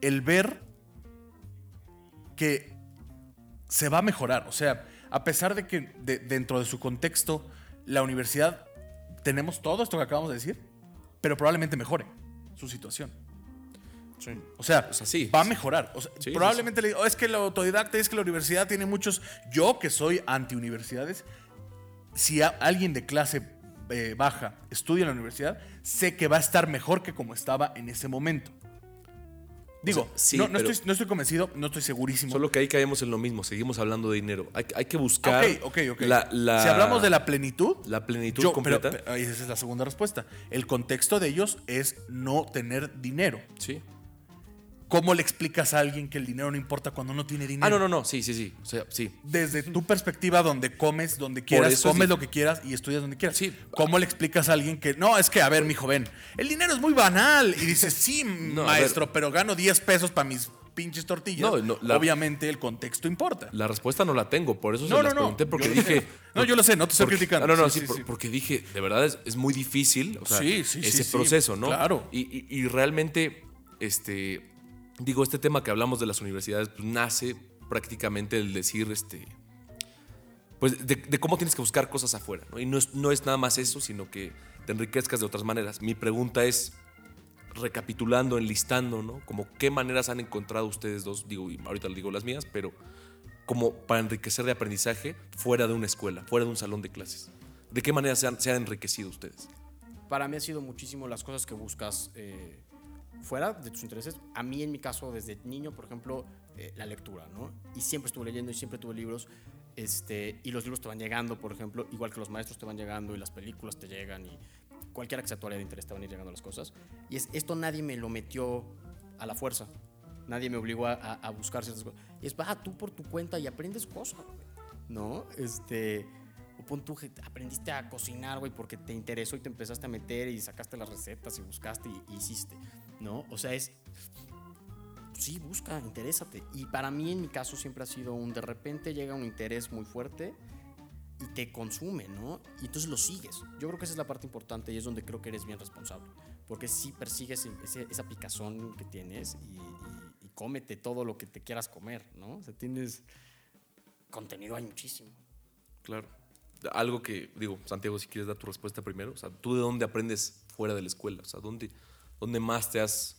el ver que se va a mejorar. O sea, a pesar de que de- dentro de su contexto, la universidad, tenemos todo esto que acabamos de decir, pero probablemente mejore su situación. Sí. O sea, va a mejorar. O sea, Sí, sí, probablemente le digo, "Oh, es que la autodidacta, es que la universidad tiene muchos. Yo, que soy anti-universidades, si alguien de clase eh, baja estudia en la universidad, sé que va a estar mejor que como estaba en ese momento. Digo, sea, sí, no, no estoy, no estoy convencido, no estoy segurísimo. Solo que ahí caemos en lo mismo, seguimos hablando de dinero. Hay, hay que Ah, buscar ok, ok, ok. La, la- si hablamos de la plenitud, la plenitud yo- completa. pero- pero esa es la segunda respuesta. El contexto de ellos es no tener dinero. sí. ¿Cómo le explicas a alguien que el dinero no importa cuando no tiene dinero? Ah, no, no, no, sí, sí, sí. O sea, sí. desde tu perspectiva donde comes donde quieras, comes lo que quieras y estudias donde quieras. Sí. ¿Cómo le explicas a alguien que no, es que a ver, mi joven, el dinero es muy banal y dices, "Sí, No, maestro, pero gano 10 pesos para mis pinches tortillas." No, no, la- Obviamente el contexto importa. La respuesta no la tengo, por eso se No, las no, no. pregunté, porque Yo- dije... No, yo lo sé, no te estoy porque- criticando. No, no, no, Sí, sí, sí, por- sí. porque dije, de verdad es, es muy difícil o sea, Sí, sí, sí, ese proceso, ¿no? claro. Y, y- y realmente, este, digo, este tema que hablamos de las universidades pues, nace prácticamente el decir, este, pues de, cómo tienes que buscar cosas afuera, ¿no? Y no es, no es nada más eso, sino que te enriquezcas de otras maneras. Mi pregunta es, recapitulando, enlistando, ¿no? Como qué maneras han encontrado ustedes dos, digo, y ahorita les digo las mías, pero como para enriquecer de aprendizaje fuera de una escuela, fuera de un salón de clases. ¿De qué manera se han, se han enriquecido ustedes? Para mí ha sido muchísimo las cosas que buscas eh, fuera de tus intereses. A mí, en mi caso, desde niño, por ejemplo, eh, la lectura, ¿no? Y siempre estuve leyendo y siempre tuve libros. Este, y los libros te van llegando, por ejemplo, igual que los maestros te van llegando y las películas te llegan y cualquiera que sea tu área de interés te van a ir llegando las cosas. Y es, esto nadie me lo metió a la fuerza. Nadie me obligó a, a- buscar ciertas cosas. Y es, va tú por tu cuenta y aprendes cosas, ¿no? Este, o pon tú, aprendiste a cocinar, güey, porque te interesó y te empezaste a meter y sacaste las recetas y buscaste y, y hiciste, ¿no? O sea, es, sí, busca, interésate. Y para mí, en mi caso, siempre ha sido un, de repente llega un interés muy fuerte y te consume, ¿no? Y entonces lo sigues. Yo creo que esa es la parte importante y es donde creo que eres bien responsable. Porque si persigues ese- esa picazón que tienes y, y- y cómete todo lo que te quieras comer, ¿no? O sea, tienes contenido, hay muchísimo. Claro. Algo que, digo, Santiago, si quieres dar tu respuesta primero. O sea, ¿tú de dónde aprendes fuera de la escuela? O sea, ¿dónde, dónde más te has...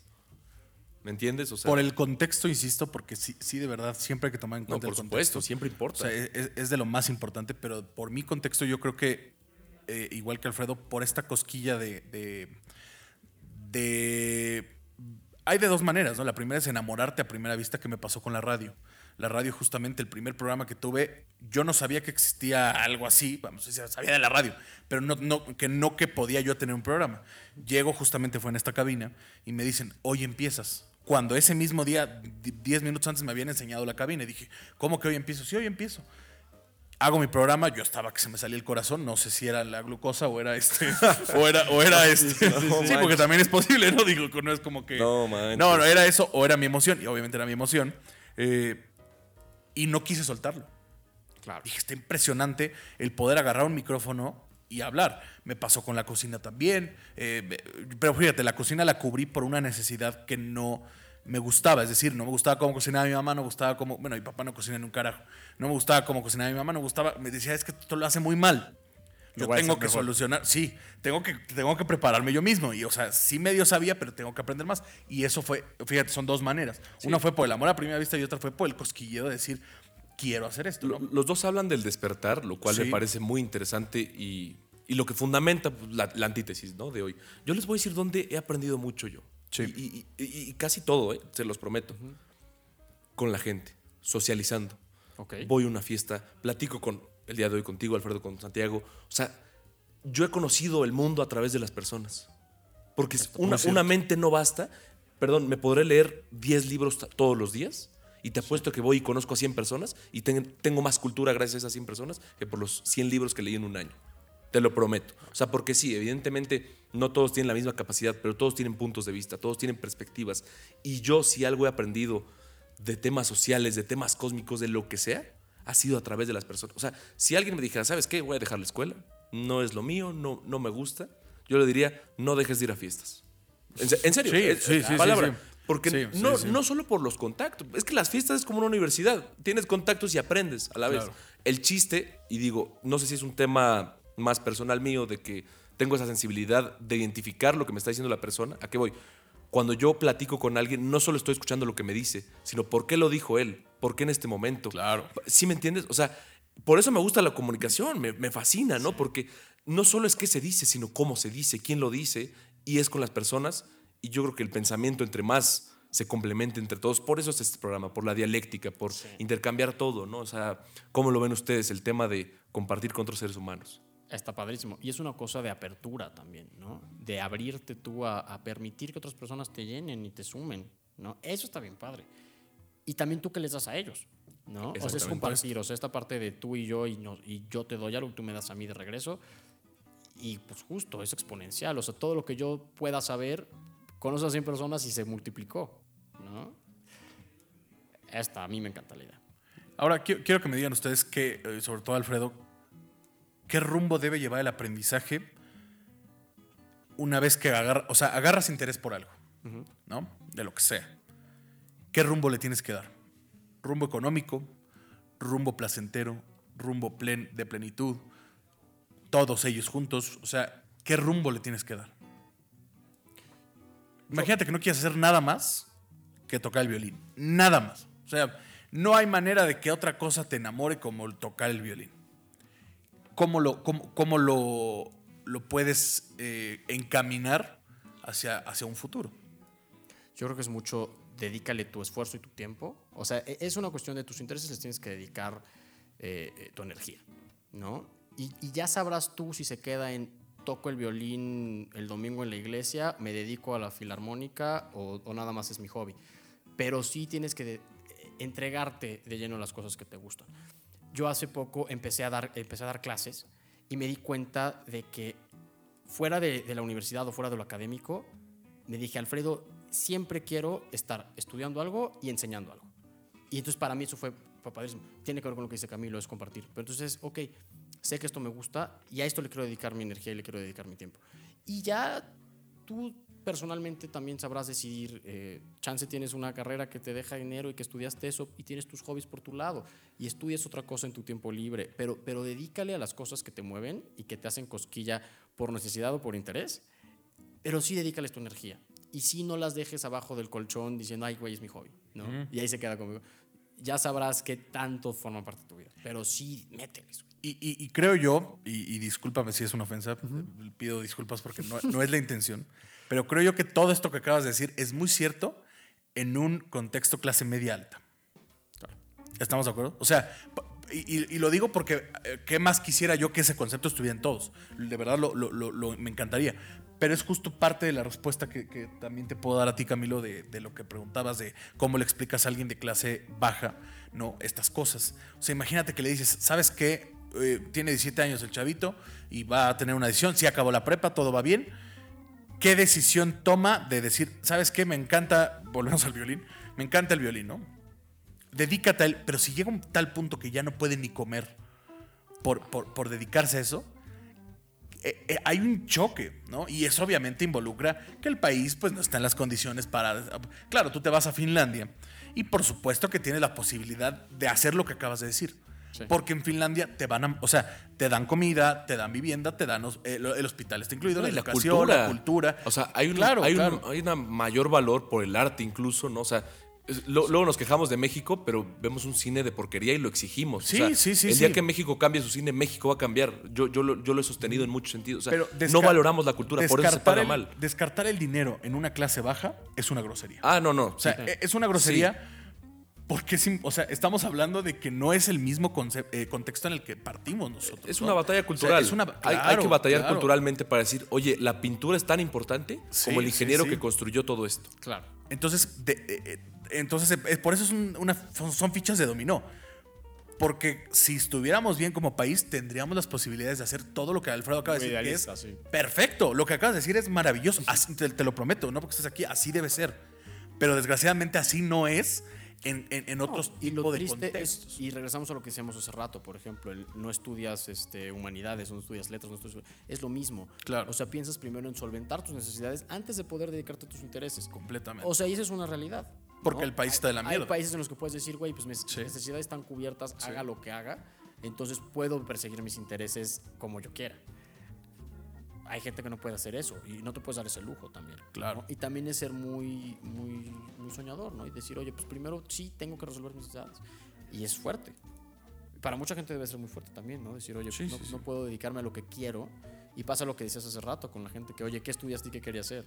¿Me entiendes? O sea, Por el contexto, insisto, porque sí, sí, de verdad, siempre hay que tomar en no, cuenta por el supuesto, contexto. siempre O importa. sea, es, es de lo más importante, pero por mi contexto yo creo que, eh, igual que Alfredo, por esta cosquilla de, de, de- Hay de dos maneras, ¿no? La primera es enamorarte a primera vista que me pasó con la radio. La radio, justamente, el primer programa que tuve, yo no sabía que existía algo así, vamos, sabía de la radio, pero no, no, que no que podía yo tener un programa. Llego, justamente fue en esta cabina, y me dicen, hoy empiezas. cuando ese mismo día, di- 10 minutos antes, me habían enseñado la cabina. Y dije, ¿cómo que hoy empiezo? Sí, hoy empiezo. Hago mi programa, yo estaba que se me salía el corazón, no sé si era la glucosa o era este, o era, o era este. Sí, porque también es posible, ¿no? Digo, no es como que. No no, no, era eso, o era mi emoción, y obviamente era mi emoción. eh, y no quise soltarlo. Claro. Dije, está impresionante el poder agarrar un micrófono y hablar. Me pasó con la cocina también. eh, pero fíjate, la cocina la cubrí por una necesidad que no me gustaba. Es decir, no me gustaba cómo cocinaba mi mamá, no me gustaba cómo. Bueno, mi papá no cocina en un carajo. No me gustaba cómo cocinaba mi mamá, no me gustaba. Me decía, es que esto lo hace muy mal. Yo tengo que mejor. solucionar. Sí, tengo que, tengo que prepararme yo mismo. Y, o sea, sí medio sabía, pero tengo que aprender más. Y eso fue, fíjate, son dos maneras. Una fue por el amor a primera vista y otra fue por el cosquilleo de decir, quiero hacer esto. Los dos hablan del despertar, lo cual Sí. me parece muy interesante y, y lo que fundamenta pues, la, la antítesis ¿no? de hoy. Yo les voy a decir dónde he aprendido mucho yo. Sí. Y, y- y- y casi todo, ¿eh? se los prometo. Con la gente, socializando. Ok. Voy a una fiesta, platico con el día de hoy contigo, Alfredo, con Santiago. O sea, yo he conocido el mundo a través de las personas. Porque una, una mente no basta. Perdón, me podré leer 10 libros todos los días y te apuesto que voy y conozco a 100 personas y ten- tengo más cultura gracias a esas 100 personas que por los 100 libros que leí en un año. Te lo prometo. O sea, porque sí, evidentemente no todos tienen la misma capacidad, pero todos tienen puntos de vista, todos tienen perspectivas. Y yo si algo he aprendido de temas sociales, de temas cósmicos, de lo que sea, ha sido a través de las personas. O sea, si alguien me dijera, ¿sabes qué? Voy a dejar la escuela, no es lo mío, no, no me gusta, yo le diría, no dejes de ir a fiestas. En, en serio, Sí, es- sí, sí, palabra. Porque no, no solo por los contactos, es que las fiestas es como una universidad, tienes contactos y aprendes a la vez. Claro. El chiste, y digo, no sé si es un tema más personal mío de que tengo esa sensibilidad de identificar lo que me está diciendo la persona, ¿a qué voy? Cuando yo platico con alguien, no solo estoy escuchando lo que me dice, sino por qué lo dijo él, por qué en este momento. Claro. ¿Sí me entiendes? O sea, por eso me gusta la comunicación, me, me fascina, ¿no? Porque no solo es qué se dice, sino cómo se dice, quién lo dice, y es con las personas. Y yo creo que el pensamiento entre más se complemente entre todos, por eso es este programa, por la dialéctica, por intercambiar todo, ¿no? O sea, ¿cómo lo ven ustedes el tema de compartir con otros seres humanos? Está padrísimo. Y es una cosa de apertura también, ¿no? De abrirte tú a, a permitir que otras personas te llenen y te sumen, ¿no? Eso está bien padre. Y también tú que les das a ellos, ¿no? O sea, es compartir, o sea, esta parte de tú y yo y, no- y yo te doy algo, tú me das a mí de regreso. Y pues justo, es exponencial. O sea, todo lo que yo pueda saber, conoces a 100 personas y se multiplicó, ¿no? Esta, a mí me encanta la idea. Ahora, quiero, quiero que me digan ustedes que, eh, sobre todo Alfredo, qué rumbo debe llevar el aprendizaje una vez que agarra, o sea, agarras interés por algo, ¿no? De lo que sea. ¿Qué rumbo le tienes que dar? Rumbo económico, rumbo placentero, rumbo plen- de plenitud, todos ellos juntos, o sea, ¿qué rumbo le tienes que dar? Imagínate que no quieres hacer nada más que tocar el violín. Nada más. O sea, no hay manera de que otra cosa te enamore como el tocar el violín. ¿Cómo lo, cómo, cómo lo, lo puedes eh, encaminar hacia, hacia un futuro? Yo creo que es mucho, dedícale tu esfuerzo y tu tiempo. O sea, e- es una cuestión de tus intereses, les tienes que dedicar eh, eh, tu energía, ¿no? Y, ya sabrás tú si se queda en toco el violín el domingo en la iglesia, me dedico a la filarmónica o, nada más es mi hobby. Pero sí tienes que de- entregarte de lleno las cosas que te gustan. Yo hace poco empecé a dar, empecé a dar clases y me di cuenta de que fuera de, de la universidad o fuera de lo académico, me dije, Alfredo, siempre quiero estar estudiando algo y enseñando algo. Y entonces para mí eso fue, fue. Tiene que ver con lo que dice Camilo, es compartir. Pero entonces, ok, sé que esto me gusta y a esto le quiero dedicar mi energía y le quiero dedicar mi tiempo. Y ya tú personalmente también sabrás decidir, eh, chance tienes una carrera que te deja dinero y que estudiaste eso y tienes tus hobbies por tu lado y estudias otra cosa en tu tiempo libre, pero, pero dedícale a las cosas que te mueven y que te hacen cosquilla por necesidad o por interés, pero sí dedícales tu energía. Y sí no las dejes abajo del colchón diciendo, ay, güey, es mi hobby, ¿no? Y ahí se queda conmigo. Ya sabrás qué tanto forma parte de tu vida, pero sí mételes. güey. Y, y- y creo yo, y, y discúlpame si es una ofensa, pido disculpas porque no, no es la intención, pero creo yo que todo esto que acabas de decir es muy cierto en un contexto clase media alta. ¿Estamos de acuerdo? O sea, y, lo digo porque eh, qué más quisiera yo que ese concepto estuviera en todos. De verdad lo, me encantaría. Pero es justo parte de la respuesta que, también te puedo dar a ti, Camilo, de, lo que preguntabas de cómo le explicas a alguien de clase baja, ¿no? Estas cosas. O sea, imagínate que le dices, ¿sabes qué? Eh, tiene 17 años el chavito y va a tener una decisión, sí acabó la prepa, todo va bien. ¿Qué decisión toma de decir, ¿sabes qué? Me encanta, volvemos al violín, me encanta el violín, ¿no? Dedícate a él, pero si llega un tal punto que ya no puede ni comer por, por, por dedicarse a eso, eh, eh, hay un choque, ¿no? Y eso obviamente involucra que el país pues no está en las condiciones para... Claro, tú te vas a Finlandia y por supuesto que tienes la posibilidad de hacer lo que acabas de decir. Sí. Porque en Finlandia te van a, o sea, te dan comida, te dan vivienda, te dan eh, el hospital está incluido, la educación, cultura. la cultura. O sea, hay un, Claro, hay, un- claro. hay una mayor valor por el arte incluso, ¿no? O sea, luego nos quejamos de México, pero vemos un cine de porquería y lo exigimos. O Sí, sea, sí, sí, El sí. día que México cambie su cine, México va a cambiar. Yo, yo, lo, yo lo he sostenido en muchos sentidos. O sea, Pero no valoramos la cultura, por eso se descartar paga el- mal. Descartar el dinero en una clase baja es una grosería. Ah, no, no. O sea, sí. e- es una grosería porque o sea, estamos hablando de que no es el mismo eh, contexto en el que partimos nosotros. Es ¿no? una batalla O sea, cultural. es una- hay, que batallar claro. culturalmente para decir, oye, la pintura es tan importante Sí, como el ingeniero sí. que construyó todo esto. Claro. Entonces, de- eh, eh, entonces por eso es un- una, son, fichas de dominó. Porque si estuviéramos bien como país, tendríamos las posibilidades de hacer todo lo que Alfredo acaba de decir. que es sí. Perfecto. Lo que acabas de decir es maravilloso. Así- te, te lo prometo, no porque estés aquí, así debe ser. Pero desgraciadamente así no es en, en- en otros y lo tipos de triste es- contextos. y regresamos a lo que decíamos hace rato, por ejemplo, el no estudias este, humanidades, no estudias letras, no estudias, es lo mismo. Claro. O sea, piensas primero en solventar tus necesidades antes de poder dedicarte a tus intereses. Completamente. O sea, y esa es una realidad. Porque el país está de la Hay mierda. países en los que puedes decir, güey, pues mis Sí. necesidades están cubiertas, haga lo que haga, entonces puedo perseguir mis intereses como yo quiera. Hay gente que no puede hacer eso y no te puedes dar ese lujo también. Claro. ¿no? Y también es ser muy, muy, muy soñador, ¿no? Y decir, oye, pues primero sí tengo que resolver mis necesidades. Y es fuerte. Para mucha gente debe ser muy fuerte también, ¿no? Decir, oye, Sí, pues no, sí, sí. no puedo dedicarme a lo que quiero. Y pasa lo que decías hace rato con la gente que, oye, ¿qué estudiaste y qué querías hacer?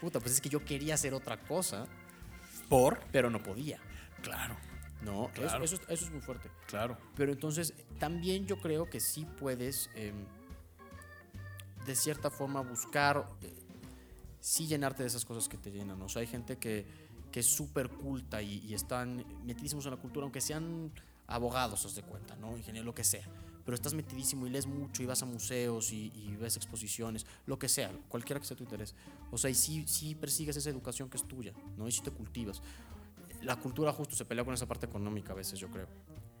Puta, pues es que yo quería hacer otra cosa, Por. pero no podía. Claro, No, eso- Claro. eso, es- eso es muy fuerte. claro. Pero entonces también yo creo que sí puedes, em, de cierta forma, buscar, eh, sí llenarte de esas cosas que te llenan. O sea, hay gente que, que es súper culta y, están metidísimos en la cultura, aunque sean abogados, haz de cuenta, ¿no? Ingeniero, lo que sea. Pero estás metidísimo y lees mucho y vas a museos y, y ves exposiciones, lo que sea, cualquiera que sea tu interés. O sea, y sí, sí persigues esa educación que es tuya, ¿no? Y sí te cultivas. La cultura justo se pelea con esa parte económica a veces, yo creo.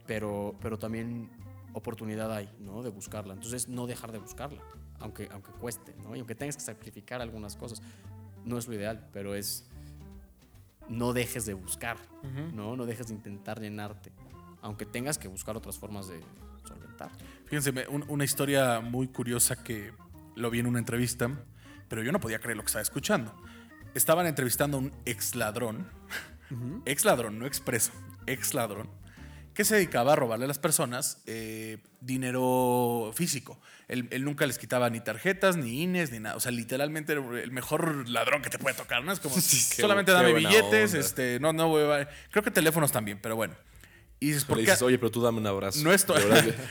Pero, pero también oportunidad hay, ¿no? De buscarla. Entonces, no dejar de buscarla, aunque, aunque cueste, ¿no? Y aunque tengas que sacrificar algunas cosas. No es lo ideal, pero es... No dejes de buscar, ¿no? No dejes de intentar llenarte. Aunque tengas que buscar otras formas de solventar. Fíjense, un- una historia muy curiosa que lo vi en una entrevista, pero yo no podía creer lo que estaba escuchando. Estaban entrevistando a un ex ladrón, ex ladrón, no expreso, ex ladrón, que se dedicaba a robarle a las personas eh, dinero físico. Él, él nunca les quitaba ni tarjetas, ni INES, ni nada. O sea, literalmente era el mejor ladrón que te puede tocar, ¿no? Es como, solamente dame qué billetes, onda. este, no, no voy a... Creo que teléfonos también, pero bueno. Y dices, ¿por Le qué? dices, oye, pero tú dame un abrazo. No estoy.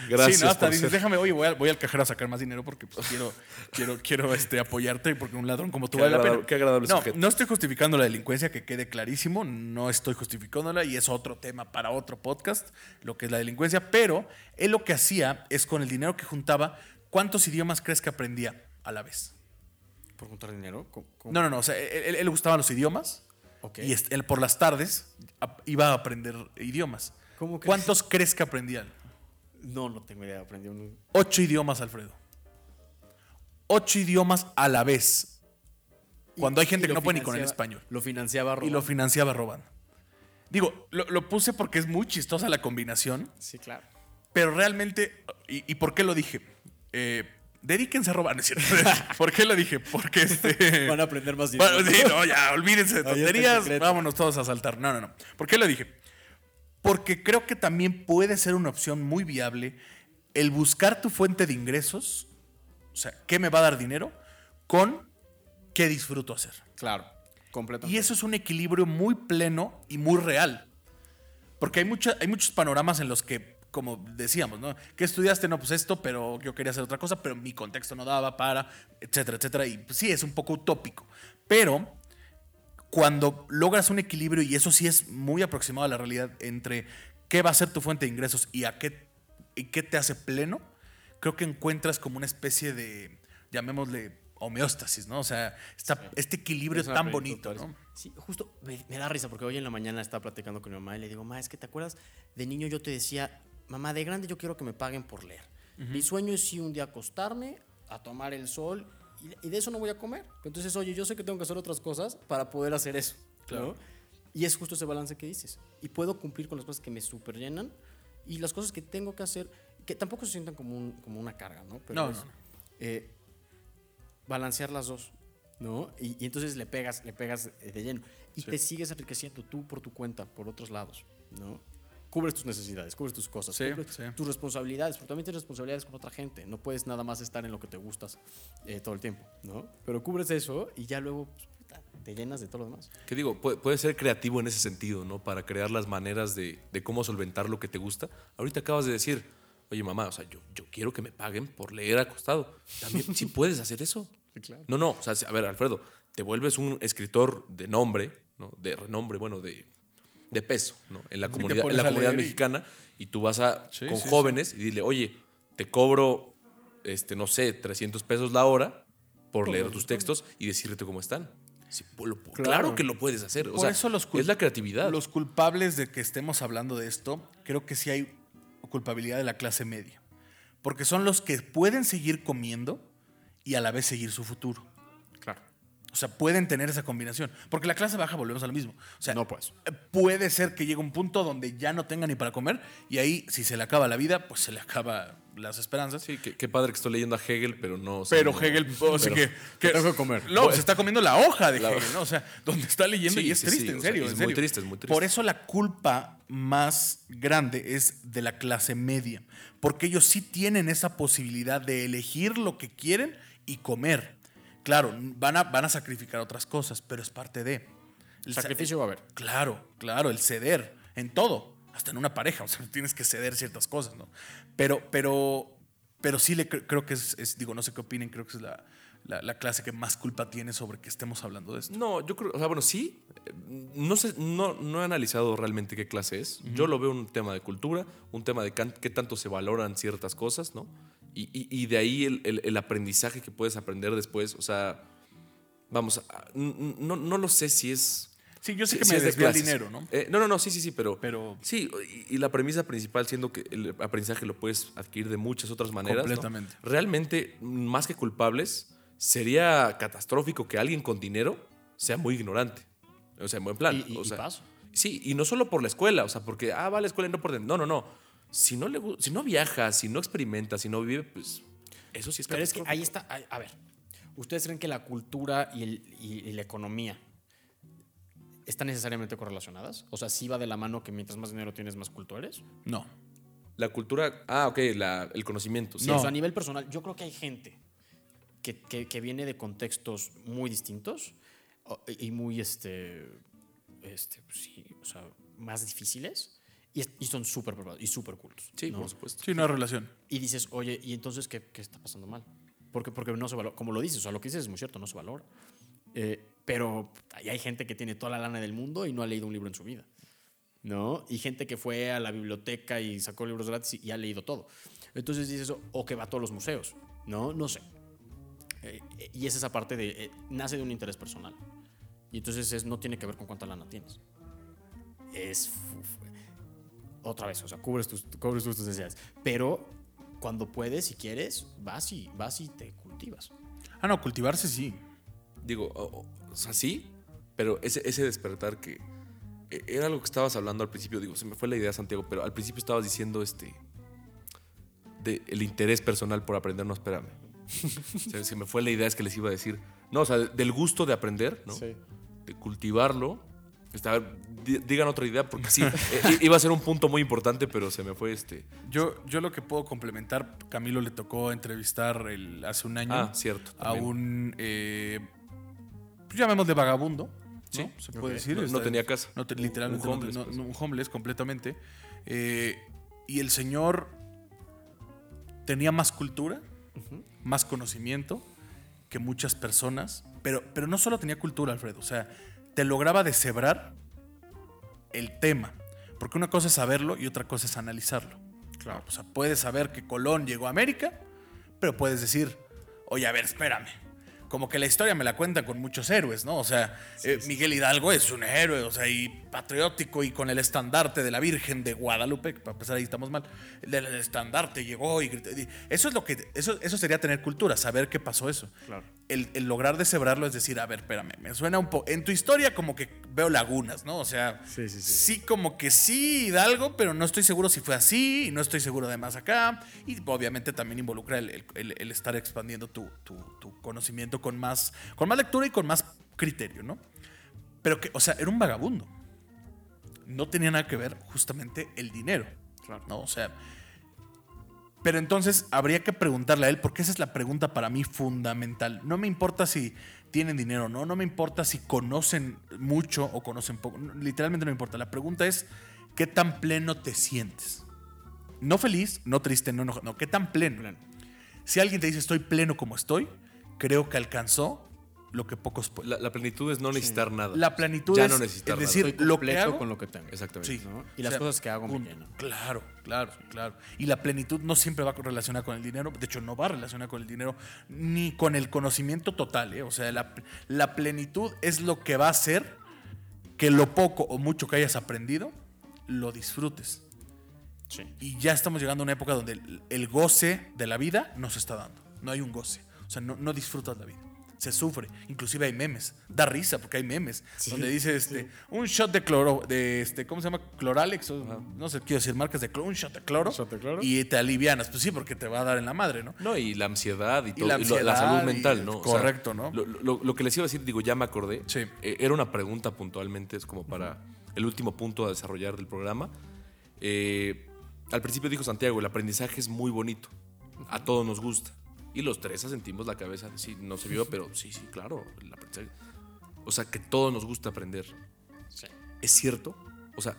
Gracias. sí, no, hasta por dices, ser- déjame, oye, voy, al- voy al cajero a sacar más dinero porque pues, quiero, quiero, quiero este, apoyarte porque un ladrón como tú Qué vale la pena. qué agradable no, sujeto. no estoy justificando la delincuencia, que quede clarísimo. No estoy justificándola y es otro tema para otro podcast, lo que es la delincuencia. Pero él lo que hacía es con el dinero que juntaba, ¿cuántos idiomas crees que aprendía a la vez? ¿Por juntar dinero? No, no, no. O sea, él, le gustaban los idiomas y est- él por las tardes iba a aprender idiomas. ¿Cómo crees? ¿Cuántos crees que aprendían? No, no tengo idea. Aprendí un... Ocho idiomas, Alfredo. Ocho idiomas a la vez. Cuando hay gente que no puede ni con el español. Lo financiaba Y lo financiaba robando. Digo, lo, lo puse porque es muy chistosa la combinación, Sí, claro. pero realmente, ¿y, y por qué lo dije? Eh, dedíquense a robar, ¿no es cierto? ¿Por qué lo dije? Porque este... Van a aprender más dinero. Bueno, sí, no, ya, olvídense de tonterías, vámonos todos a saltar. No, no, no. ¿Por qué lo dije? Porque creo que también puede ser una opción muy viable el buscar tu fuente de ingresos, o sea, ¿qué me va a dar dinero? Con qué disfruto hacer. Claro, completamente. Y eso es un equilibrio muy pleno y muy real. Porque hay, mucha- hay muchos panoramas en los que como decíamos, ¿no? ¿Qué estudiaste? No, pues esto, pero yo quería hacer otra cosa, pero mi contexto no daba para, etcétera, etcétera. Y pues, sí, es un poco utópico. Pero cuando logras un equilibrio, y eso sí es muy aproximado a la realidad, entre qué va a ser tu fuente de ingresos y a qué, y qué te hace pleno, creo que encuentras como una especie de, llamémosle, homeostasis, ¿no? O sea, esta- este equilibrio Es tan bonito. ¿no? Sí, justo me, me da risa porque hoy en la mañana estaba platicando con mi mamá y le digo, mamá, es que te acuerdas, de niño yo te decía, mamá, de grande yo quiero que me paguen por leer. Mi sueño es sí un día acostarme, a tomar el sol y, de eso no voy a comer. Entonces, oye, yo sé que tengo que hacer otras cosas para poder hacer eso. ¿no? Y es justo ese balance que dices. Y puedo cumplir con las cosas que me super llenan y las cosas que tengo que hacer, que tampoco se sientan como, un- como una carga, ¿no? Pero No, es, no, no. eh, balancear las dos, ¿no? Y, y entonces le pegas, le pegas eh, de lleno. Y te sigues enriqueciendo tú por tu cuenta, por otros lados, ¿no? Cubres tus necesidades, cubres tus cosas, Sí, cubres sí. tus responsabilidades, porque también tienes responsabilidades con otra gente. No puedes nada más estar en lo que te gustas eh, todo el tiempo, ¿no? Pero cubres eso y ya luego pues, te llenas de todo lo demás. Que digo, puede, puede ser creativo en ese sentido, ¿no? Para crear las maneras de, de cómo solventar lo que te gusta. Ahorita acabas de decir, oye mamá, o sea, yo, yo quiero que me paguen por leer acostado. También sí puedes hacer eso. No, no, o sea, a ver, Alfredo, te vuelves un escritor de nombre, ¿no? De renombre, bueno, de, de peso, ¿no? En la comunidad, en la comunidad mexicana y tú vas a Sí, con sí, sí. jóvenes y dile, oye, te cobro, este, no sé, 300 pesos la hora por leer tus textos y decirte cómo están. Sí, lo- claro. que lo puedes hacer. O Por sea, eso los es la creatividad. Los culpables de que estemos hablando de esto, creo que sí hay culpabilidad de la clase media. Porque son los que pueden seguir comiendo y a la vez seguir su futuro. O sea, pueden tener esa combinación. Porque la clase baja volvemos a lo mismo. O sea, No, pues. eh, puede ser que llegue un punto donde ya no tenga ni para comer y ahí, si se le acaba la vida, pues se le acaba las esperanzas. Sí, qué, qué padre que estoy leyendo a Hegel, pero no. Pero no- Hegel, o sea, pero- que, que- tengo que comer. No, se está comiendo la hoja de La Hegel. ¿no? O sea, donde está leyendo Sí, y es sí, triste, sí, en o sea, serio. es en muy serio. triste, es muy triste. Por eso la culpa más grande es de la clase media, porque ellos sí tienen esa posibilidad de elegir lo que quieren y comer. Claro, van a, van a sacrificar otras cosas, pero es parte de. El sa- Sacrificio va a haber. Claro, claro, el ceder en todo, hasta en una pareja, o sea, tienes que ceder ciertas cosas, ¿no? Pero, pero, pero sí le cre- creo que es, es- digo, no sé qué opinen, creo que es la, la- la clase que más culpa tiene sobre que estemos hablando de esto. No, yo creo, o sea, bueno, sí. eh, No sé, no, no he analizado realmente qué clase es. Yo lo veo un tema de cultura, un tema de qué tanto se valoran ciertas cosas, ¿no? Y, y- y de ahí el, el- el aprendizaje que puedes aprender después. O sea, vamos, no, no lo sé si es. Sí, yo sé que me de desvía el dinero, ¿no? Eh, no, no, no, sí, sí, sí, pero. Pero- Sí, y, y la premisa principal siendo que el aprendizaje lo puedes adquirir de muchas otras maneras. ¿no? Completamente. Realmente, más que culpables, sería catastrófico que alguien con dinero sea muy ignorante. O sea, en buen plan. Y- y- o y sea, pasa. Sí, y no solo por la escuela, o sea, porque, ah, va a la escuela y no por. No, no, no. Si no, le, si no viaja, si no experimenta, si no vive, pues eso sí es Pero es que ahí está. A ver, ¿ustedes creen que la cultura y, el- y- y la economía están necesariamente correlacionadas? O sea, sí va de la mano que mientras más dinero tienes, más culto eres. No. La cultura, ah, ok, la- el conocimiento. Sí, Sí, o sea, a nivel personal, yo creo que hay gente que, que- que viene de contextos muy distintos y muy, este, este, pues sí, o sea, más difíciles y, es- y son súper preparados y súper cultos. Sí, ¿no? por supuesto. Sí, una relación. Y dices, oye, ¿y entonces qué, qué está pasando mal? Porque, porque no se valora, como lo dices, o sea, lo que dices es muy cierto, no se valora. Eh, pero ahí hay gente que tiene toda la lana del mundo y no ha leído un libro en su vida. ¿No? Y gente que fue a la biblioteca y sacó libros gratis y, y ha leído todo. Entonces dices, o que va a todos los museos. ¿No? No sé. Eh, y es esa parte de, eh, nace de un interés personal. Y entonces es, no tiene que ver con cuánta lana tienes. Es, otra vez, o sea, cubres tus, cubres tus necesidades. Pero cuando puedes y quieres, vas y, vas y te cultivas. Ah, no, cultivarse sí. Digo, o, o- o sea, sí, pero ese, ese despertar que eh, era algo que estabas hablando al principio, digo, se me fue la idea, Santiago, pero al principio estabas diciendo este de el interés personal por aprender, no, espérame. se, se me fue la idea, es que les iba a decir, no, o sea, de- del gusto de aprender, ¿no? Sí. De cultivarlo. Está, a ver, di- digan otra idea, porque sí, eh, iba a ser un punto muy importante, pero se me fue este. Yo, yo lo que puedo complementar, Camilo le tocó entrevistar el, hace un año Ah, cierto. a también. un, eh, pues llamémosle vagabundo, Sí, ¿no? Se puede decir. No- tenía casa. no te- literalmente Un homeless, no- pues. no, un homeless completamente. Eh, y el señor tenía más cultura, más conocimiento que muchas personas, pero, pero no solo tenía cultura, Alfredo, o sea, te lograba deshebrar el tema, porque una cosa es saberlo y otra cosa es analizarlo. Claro. O sea, puedes saber que Colón llegó a América, pero puedes decir, oye, a ver, espérame. Como que la historia me la cuenta con muchos héroes, ¿no? O sea, eh, Miguel Hidalgo es un héroe, o sea, y patriótico y con el estandarte de la Virgen de Guadalupe, que para empezar ahí estamos mal, el, el estandarte llegó y, gritó, y eso es lo que, eso, eso sería tener cultura, saber qué pasó eso. Claro. El, el lograr deshebrarlo es decir, a ver, espérame, me suena un poco, en tu historia como que veo lagunas, ¿no? O sea, Sí, sí, sí. sí como que sí Hidalgo, pero no estoy seguro si fue así, y no estoy seguro de más acá, y obviamente también involucra el, el- estar expandiendo tu, tu- tu conocimiento con más, con más lectura y con más criterio, ¿no? Pero que, o sea, era un vagabundo. No tenía nada que ver justamente el dinero, Claro. ¿no? O sea, pero entonces habría que preguntarle a él, porque esa es la pregunta para mí fundamental. No me importa si tienen dinero o no, no me importa si conocen mucho o conocen poco. No, Literalmente no me importa. La pregunta es, ¿qué tan pleno te sientes? No feliz, no triste, no enojado. No, ¿qué tan pleno? Pleno. Si alguien te dice estoy pleno como estoy, creo que alcanzó lo que pocos pueden. La, la plenitud es no necesitar nada. La plenitud ya es, no necesitar es decir, Estoy lo que hago, con lo que tengo. Exactamente. Sí. ¿no? Y las O sea, cosas que hago me un- llenan. Claro, claro, claro. Y la plenitud no siempre va relacionada con el dinero. De hecho, no va relacionada con el dinero ni con el conocimiento total. ¿eh? O sea, la, la plenitud es lo que va a hacer que lo poco o mucho que hayas aprendido lo disfrutes. Sí. Y ya estamos llegando a una época donde el, el goce de la vida no se está dando. No hay un goce. O sea, no, no disfrutas la vida. Se sufre. Inclusive hay memes. Da risa porque hay memes. donde dice este, un shot de cloro, de este, ¿cómo se llama? Cloralex. o no sé, quiero decir marcas de cloro. Un shot de cloro. shot de cloro. Y te alivianas. Pues sí, porque te va a dar en la madre, ¿no? No, y la ansiedad y, todo, la y salud y- mental, ¿no? O sea, correcto, ¿no? Lo, lo- lo que les iba a decir, digo, ya me acordé. Sí. Eh, era una pregunta puntualmente, es como para el último punto a desarrollar del programa. Eh, al principio dijo Santiago, el aprendizaje es muy bonito. A todos nos gusta. Y los tres asentimos la cabeza. Sí, no se vio, pero sí, sí, claro. El aprendizaje. O sea, que todos nos gusta aprender. ¿Es cierto? O sea,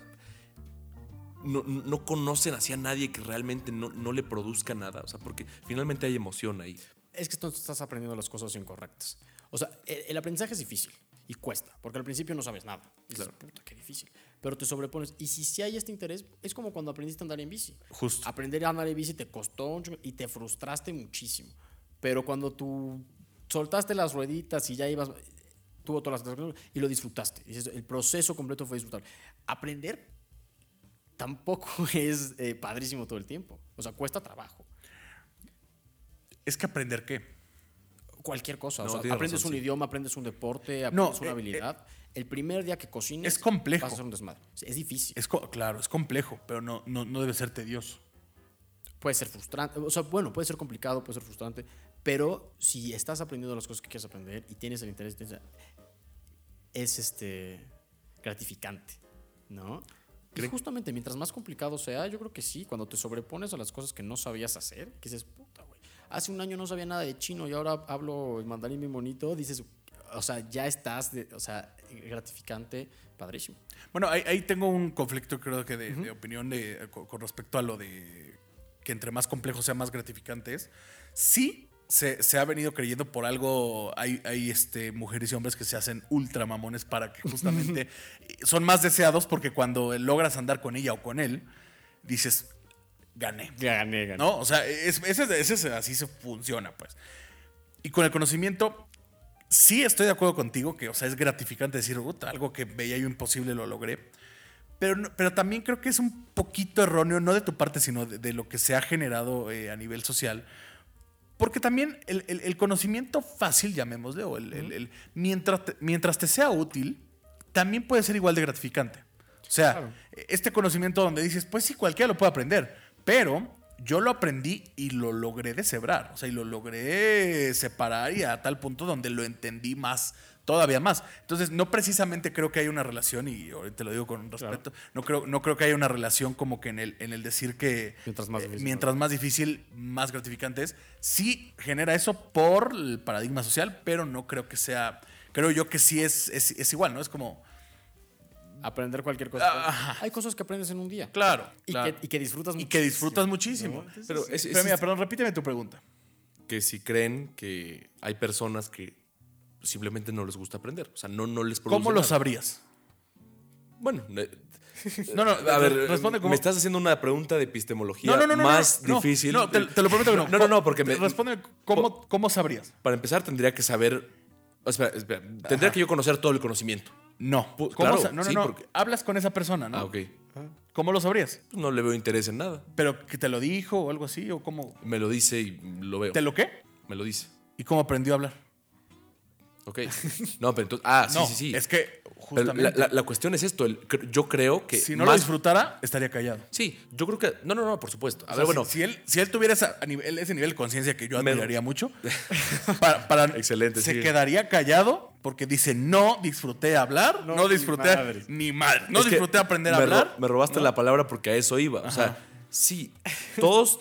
no, no conocen así a nadie que realmente no, no le produzca nada. O sea, porque finalmente hay emoción ahí. Es que entonces estás aprendiendo las cosas incorrectas. O sea, el, el aprendizaje es difícil y cuesta, porque al principio no sabes nada. Dices, puta, qué difícil. Pero te sobrepones. Y si, si hay este interés, es como cuando aprendiste a andar en bici. Justo. Aprender a andar en bici te costó chingo y te frustraste muchísimo. Pero cuando tú soltaste las rueditas y ya ibas, tuvo todas las cosas y lo disfrutaste. El proceso completo fue disfrutar. Aprender tampoco es eh, padrísimo todo el tiempo. O sea, cuesta trabajo. Es que aprender qué. Cualquier cosa. No, o sea, tienes aprendes razón, un sí. idioma, aprendes un deporte, No, aprendes una eh, habilidad. el primer día que cocines. es complejo. Vas a hacer un desmadre. Es difícil. Es claro, es complejo, pero no, no, no debe ser tedioso. Puede ser frustrante. O sea, bueno, puede ser complicado, puede ser frustrante. Pero si estás aprendiendo las cosas que quieres aprender y tienes el interés, es este gratificante, ¿no? Y justamente mientras más complicado sea, yo creo que sí, cuando te sobrepones a las cosas que no sabías hacer, que dices, puta, güey, hace un año no sabía nada de chino y ahora hablo mandarín bien bonito, dices, o sea, ya estás, de- o sea, gratificante, padrísimo. Bueno, ahí, ahí tengo un conflicto, creo que de, de opinión de- con, con respecto a lo de que entre más complejo sea, más gratificante es. Sí, se, se ha venido creyendo por algo. Hay, hay este, mujeres y hombres que se hacen ultra mamones para que justamente son más deseados porque cuando logras andar con ella o con él, dices, gané. Gané, gané. ¿No? O sea, es, ese, ese es- así se funciona, pues. Y con el conocimiento, sí estoy de acuerdo contigo que, o sea, es gratificante decir, "Puta, algo que veía yo imposible lo logré. Pero, pero también creo que es un poquito erróneo, no de tu parte, sino de, de lo que se ha generado eh, a nivel social. Porque también el, el- el conocimiento fácil, llamémosle, o el, el- el- mientras, te, mientras te sea útil, también puede ser igual de gratificante. O sea, este conocimiento donde dices, pues sí, cualquiera lo puede aprender, pero yo lo aprendí y lo logré deshebrar, o sea, y lo logré separar y a tal punto donde lo entendí más, todavía más. Entonces, no precisamente creo que haya una relación, y ahorita te lo digo con respeto, no, creo, no creo que haya una relación como que en el, en el decir que Mientras más eh, difícil. mientras más difícil, más gratificante es. Sí genera eso por el paradigma social, pero no creo que sea, creo yo que sí es, es, es igual, ¿no? Es como aprender cualquier cosa. Hay cosas que aprendes en un día. Claro. Y, claro. Que, y que disfrutas Y muchísimo. que disfrutas muchísimo. Pero es- Pero mira, perdón, repíteme tu pregunta. que si creen que hay personas que simplemente no les gusta aprender. O sea, no, no les produce ¿Cómo lo nada. sabrías? Bueno, eh, No, no, a ver, responde como. me estás haciendo una pregunta de epistemología No, no, no, no, más difícil. No, te, te lo prometo que no. No, no, no, porque me, Respóndeme, ¿cómo, ¿cómo sabrías? para empezar tendría que saber. espera, espera, tendría que yo conocer todo el conocimiento. No. ¿Cómo claro, no, no, sí, no. porque- Hablas con esa persona, ¿no? Ah, ok. ¿Cómo lo sabrías? Pues no le veo interés en nada. ¿Pero que te lo dijo o algo así? ¿O cómo? Me lo dice y lo veo. ¿Te lo qué? Me lo dice. ¿Y cómo aprendió a hablar? Ok. No, pero entonces. Ah, sí, no, sí, sí. es que justamente, la, la- la cuestión es esto. el- yo creo que. si no lo disfrutara, estaría callado. Sí, yo creo que. No, no, no, por supuesto. A O ver, sea, bueno. si, si él, si él tuviera esa- a nivel- ese nivel de conciencia que yo Me- admiraría mucho, para, para- Excelente, se sí. quedaría callado porque dice, no disfruté hablar, no, disfruté, ni mal, no Es disfruté aprender a me ro- hablar. me robaste la palabra porque a eso iba. O sea, sí, todos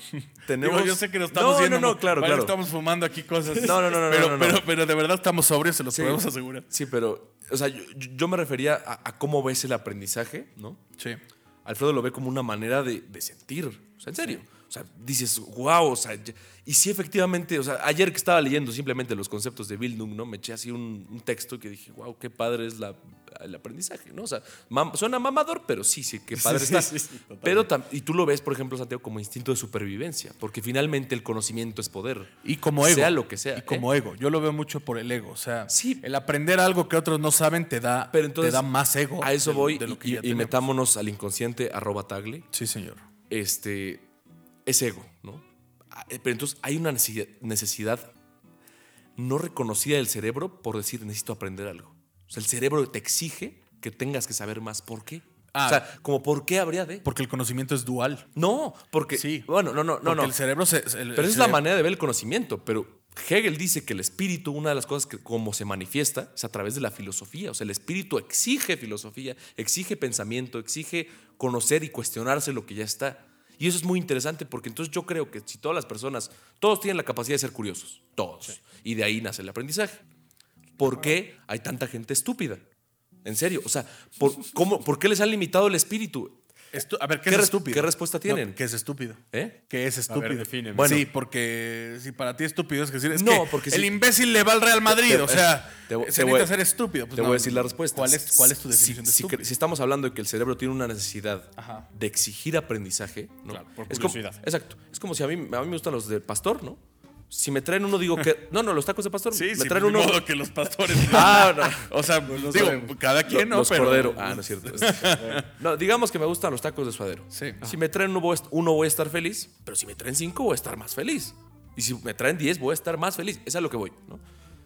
tenemos. Digo, yo sé que lo estamos no. No, no, claro, vale, claro. estamos fumando aquí cosas. No, no, no, no, Pero, no, no, pero, pero de verdad estamos sobrios, se los Sí. podemos asegurar. Sí, pero, o sea, yo, yo me refería a, a cómo ves el aprendizaje, ¿no? Sí. Alfredo lo ve como una manera de, de sentir. O sea, en serio. Sea, dices, wow, o sea, y sí, efectivamente, o sea, ayer que estaba leyendo simplemente los conceptos de Bildung, ¿no? Me eché así un, un texto que dije, wow, qué padre es la, el aprendizaje, ¿no? O sea, mam- suena mamador, pero sí, sí, qué padre Sí, está. sí, sí, totalmente. pero y tú lo ves, por ejemplo, Santiago, como instinto de supervivencia, porque finalmente el conocimiento es poder. Y como ego. Sea lo que sea. Y como ¿eh? ego. Yo lo veo mucho por el ego. O sea, Sí. el aprender algo que otros no saben te da, Pero entonces, te da más ego. A eso de- voy de lo que y, y metámonos al inconsciente arroba tagle. Sí, señor. este, es ego, ¿no? Ah, eh, Pero entonces hay una necesidad, no reconocida del cerebro por decir necesito aprender algo. O sea, el cerebro te exige que tengas que saber más. ¿Por qué? Ah. o sea, como ¿por qué habría de? Porque el conocimiento es dual. No, porque... Sí. Bueno, no, no, no, Porque no. el cerebro se. el- Pero el es la manera de ver el conocimiento. Pero Hegel dice que el espíritu, una de las cosas que como se manifiesta, es a través de la filosofía. O sea, el espíritu exige filosofía, exige pensamiento, exige conocer y cuestionarse lo que ya está. Y eso es muy interesante porque entonces yo creo que si todas las personas, todos tienen la capacidad de ser curiosos, todos. Y de ahí nace el aprendizaje. ¿Por qué hay tanta gente estúpida? En serio, o sea, ¿por, cómo, ¿por qué les han limitado el espíritu? Estu- a ver, ¿qué, ¿Qué es res- estúpido? qué respuesta tienen? No, que es estúpido. ¿Eh? Que es estúpido. Bueno. sí, porque si para ti estúpido es decir, es No, que porque el si- imbécil le va al Real Madrid, Te- o sea, te- te se voy- necesita ser estúpido. Pues te no, voy a decir la respuesta. ¿Cuál es, cuál es tu Si- definición de si, estúpido? si estamos hablando de que el cerebro tiene una necesidad Ajá. de exigir aprendizaje, ¿no? Claro, por Es como- exacto. Es como si a mí, a mí me gustan los de pastor, ¿no? Si me traen uno, digo que. No, no, los tacos de pastor. Sí, me sí, traen pues, uno. modo que los pastores. Ah, no. O sea, no digo, sabemos. cada quien, ¿no? los Pero- cordero. Ah, no es cierto. No, digamos que me gustan los tacos de suadero. Sí. Si me traen uno voy, a est- uno, voy a estar feliz, pero si me traen cinco, voy a estar más feliz. Y si me traen diez, voy a estar más feliz. Es a lo que voy, ¿no?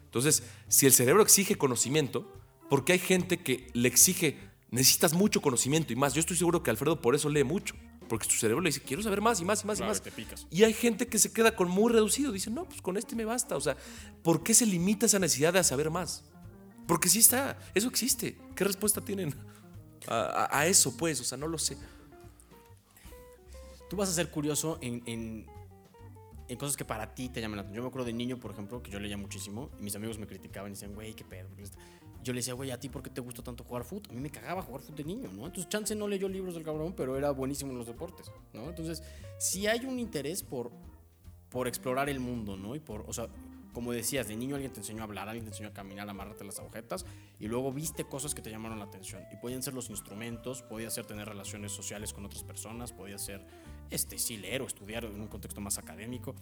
Entonces, si el cerebro exige conocimiento, porque hay gente que le exige, necesitas mucho conocimiento y más. Yo estoy seguro que Alfredo por eso lee mucho. Porque su cerebro le dice, quiero saber más y más y más Claro, y más. te picas. Y hay gente que se queda con muy reducido. Dice, no, pues con este me basta. O sea, ¿por qué se limita esa necesidad de saber más? Porque sí está, eso existe. ¿Qué respuesta tienen a, a- a eso, pues? O sea, no lo sé. Tú vas a ser curioso en, en, en cosas que para ti te llaman la atención. Yo me acuerdo de niño, por ejemplo, que yo leía muchísimo y mis amigos me criticaban y decían, güey, qué pedo. ¿Por qué está-?" Yo le decía, güey, ¿a ti por qué te gusta tanto jugar fútbol? A mí me cagaba jugar fútbol de niño, ¿no? Entonces, Chance no leyó libros del cabrón, pero era buenísimo en los deportes, ¿no? Entonces, sí hay un interés por, por explorar el mundo, ¿no? Y por, o sea, como decías, de niño alguien te enseñó a hablar, alguien te enseñó a caminar, a amarrarte las agujetas y luego viste cosas que te llamaron la atención. Y podían ser los instrumentos, podía ser tener relaciones sociales con otras personas, podía ser, este, sí, leer o estudiar en un contexto más académico.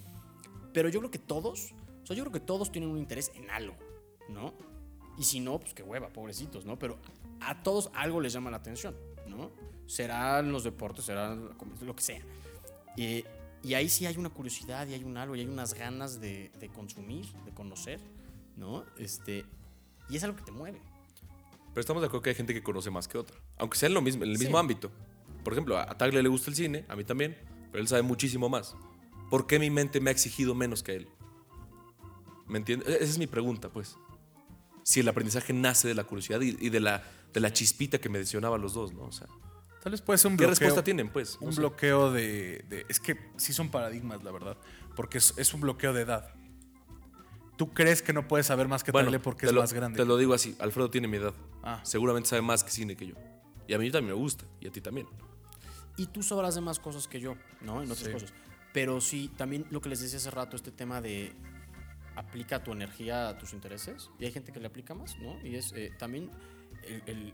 Pero yo creo que todos, o sea, yo creo que todos tienen un interés en algo, ¿no? Y si no, pues qué hueva, pobrecitos, ¿no? Pero a todos algo les llama la atención, ¿no? Serán los deportes, será lo que sea. Y, y ahí sí hay una curiosidad y hay un algo y hay unas ganas de, de consumir, de conocer, ¿no? Este, y es algo que te mueve. Pero estamos de acuerdo que hay gente que conoce más que otra. Aunque sea en, lo mismo, en el Sí. mismo ámbito. Por ejemplo, a a Tagle le gusta el cine, a mí también, pero él sabe muchísimo más. ¿Por qué mi mente me ha exigido menos que él? ¿Me entiendes? Esa es mi pregunta, pues. Si el aprendizaje nace de la curiosidad y, y de, la, de la chispita que mencionaban los dos, ¿no? O sea, Tal vez puede ser un ¿qué bloqueo. respuesta tienen, pues? No Un sé. bloqueo de, de- Es que sí son paradigmas, la verdad. Porque es, es un bloqueo de edad. Tú crees que no puedes saber más que Bueno, porque te es lo, más grande. Te lo digo así, Alfredo tiene mi edad. Ah. Seguramente sabe más que cine que yo. Y a mí también me gusta, y a ti también. Y tú sabrás de más cosas que yo, ¿no? En otras cosas. Pero sí, también lo que les decía hace rato, este tema de aplica tu energía a tus intereses. Y hay gente que le aplica más, ¿no? Y es eh, también el, el-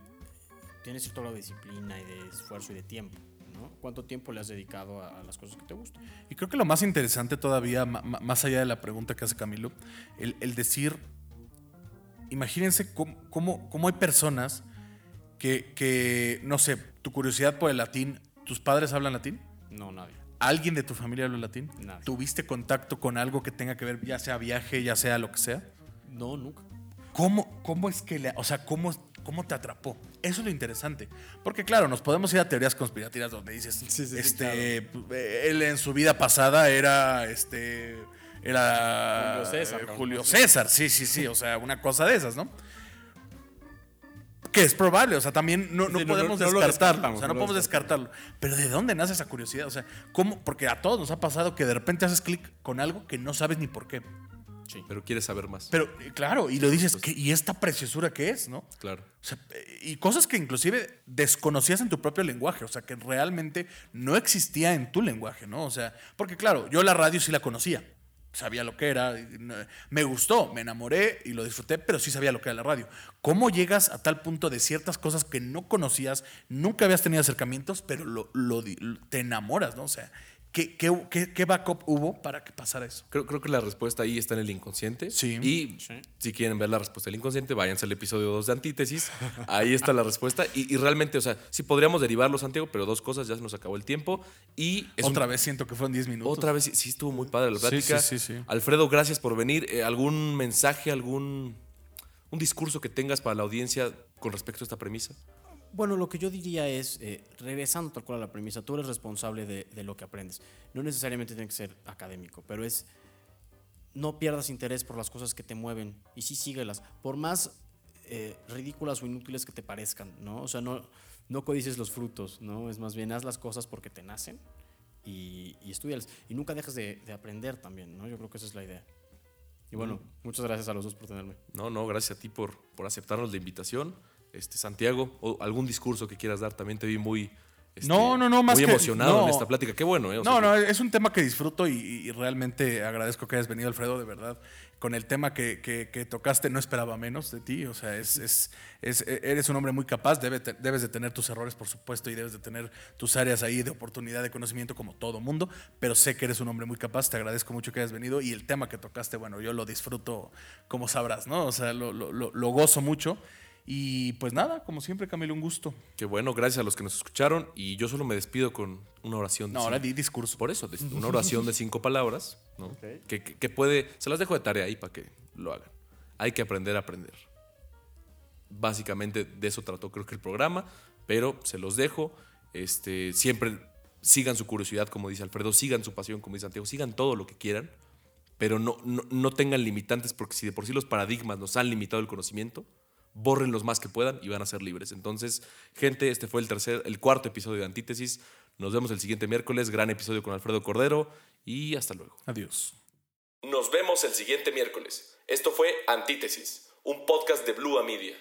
tiene cierto grado de disciplina y de esfuerzo y de tiempo, ¿no? ¿Cuánto tiempo le has dedicado a, a las cosas que te gustan? Y creo que lo más interesante todavía, más allá de la pregunta que hace Camilo, el, el decir, imagínense cómo, cómo- cómo hay personas que, que, no sé, tu curiosidad por el latín, ¿tus padres hablan latín? No, nadie. ¿Alguien de tu familia habla latín? Nadie. ¿Tuviste contacto con algo que tenga que ver, ya sea viaje, ya sea lo que sea? No, nunca. ¿Cómo, cómo es que le, o sea, cómo, cómo te atrapó? Eso es lo interesante. Porque claro, nos podemos ir a teorías conspirativas donde dices, sí, sí, este, eh, él en su vida pasada era, este, era Julio César. Julio César, sí, sí, sí, o sea, una cosa de esas, ¿no? Que es probable, o sea, también no, no Sí, podemos no, no lo descartarlo, o sea, no podemos descartarlo. Pero ¿de dónde nace esa curiosidad? O sea, ¿cómo? Porque a todos nos ha pasado que de repente haces clic con algo que no sabes ni por qué. Sí. Pero quieres saber más. Pero, eh, claro, y lo dices, ¿qué- ¿y esta preciosura qué es, no? claro. O sea, eh, y cosas que inclusive desconocías en tu propio lenguaje, o sea, que realmente no existía en tu lenguaje, ¿no? O sea, porque claro, yo la radio sí la conocía, sabía lo que era, me gustó, me enamoré y lo disfruté, pero sí sabía lo que era la radio. ¿Cómo llegas a tal punto de ciertas cosas que no conocías, nunca habías tenido acercamientos, pero lo, lo te enamoras, ¿no? O sea, ¿qué, qué, qué- qué backup hubo para que pasara eso? Creo, creo que la respuesta ahí está en el inconsciente. Sí. Y si quieren ver la respuesta del inconsciente, váyanse al episodio 2 de Antítesis. Ahí está la respuesta. Y, y realmente, o sea, sí podríamos derivarlo, Santiago, pero dos cosas, ya se nos acabó el tiempo. Y es un- Otra vez siento que fueron 10 minutos. Otra vez, sí, estuvo muy padre la Sí, plática. sí, sí, sí. Alfredo, gracias por venir. Eh, ¿Algún mensaje, algún un discurso que tengas para la audiencia con respecto a esta premisa? Bueno, lo que yo diría es, eh, regresando tal cual a la premisa, tú eres responsable de, de lo que aprendes. No necesariamente tiene que ser académico, pero es no pierdas interés por las cosas que te mueven y sí síguelas, por más eh, ridículas o inútiles que te parezcan, ¿no? O sea, no, no codices los frutos, ¿no? Es más bien haz las cosas porque te nacen y, y estudialas. Y nunca dejes de, de aprender también, ¿no? Yo creo que esa es la idea. Y bueno, muchas gracias a los dos por tenerme. No, no, gracias a ti por, por aceptarnos la invitación. Este, Santiago, o algún discurso que quieras dar, también te vi muy, este, No, no, no, más muy que- emocionado en no. esta plática. Qué bueno, ¿eh? O No, sea, no, es un tema que disfruto y, y realmente agradezco que hayas venido, Alfredo, de verdad. Con el tema que, que- que tocaste, no esperaba menos de ti. O sea, es, es- es- eres un hombre muy capaz, debe te- debes de tener tus errores, por supuesto, y debes de tener tus áreas ahí de oportunidad, de conocimiento, como todo mundo. Pero sé que eres un hombre muy capaz, te agradezco mucho que hayas venido. Y el tema que tocaste, bueno, yo lo disfruto, como sabrás, ¿no? O sea, lo- lo gozo mucho. Y pues nada, como siempre, Camilo, un gusto. Qué bueno, gracias a los que nos escucharon. Y yo solo me despido con una oración. de No, ahora di discurso. Por eso, una oración de cinco palabras, ¿no? Que, que- que puede, se las dejo de tarea ahí para que lo hagan. Hay que aprender a aprender. Básicamente de eso trató creo que el programa, pero se los dejo. Este, siempre sigan su curiosidad, como dice Alfredo, sigan su pasión, como dice Santiago, sigan todo lo que quieran, pero no, no, no tengan limitantes, porque si de por sí los paradigmas nos han limitado el conocimiento, borren los más que puedan y van a ser libres. Entonces, gente, este fue el tercer, el cuarto episodio de Antítesis. Nos vemos el siguiente miércoles, gran episodio con Alfredo Cordero y hasta luego. Adiós. Nos vemos el siguiente miércoles. Esto fue Antítesis, un podcast de Blue Media.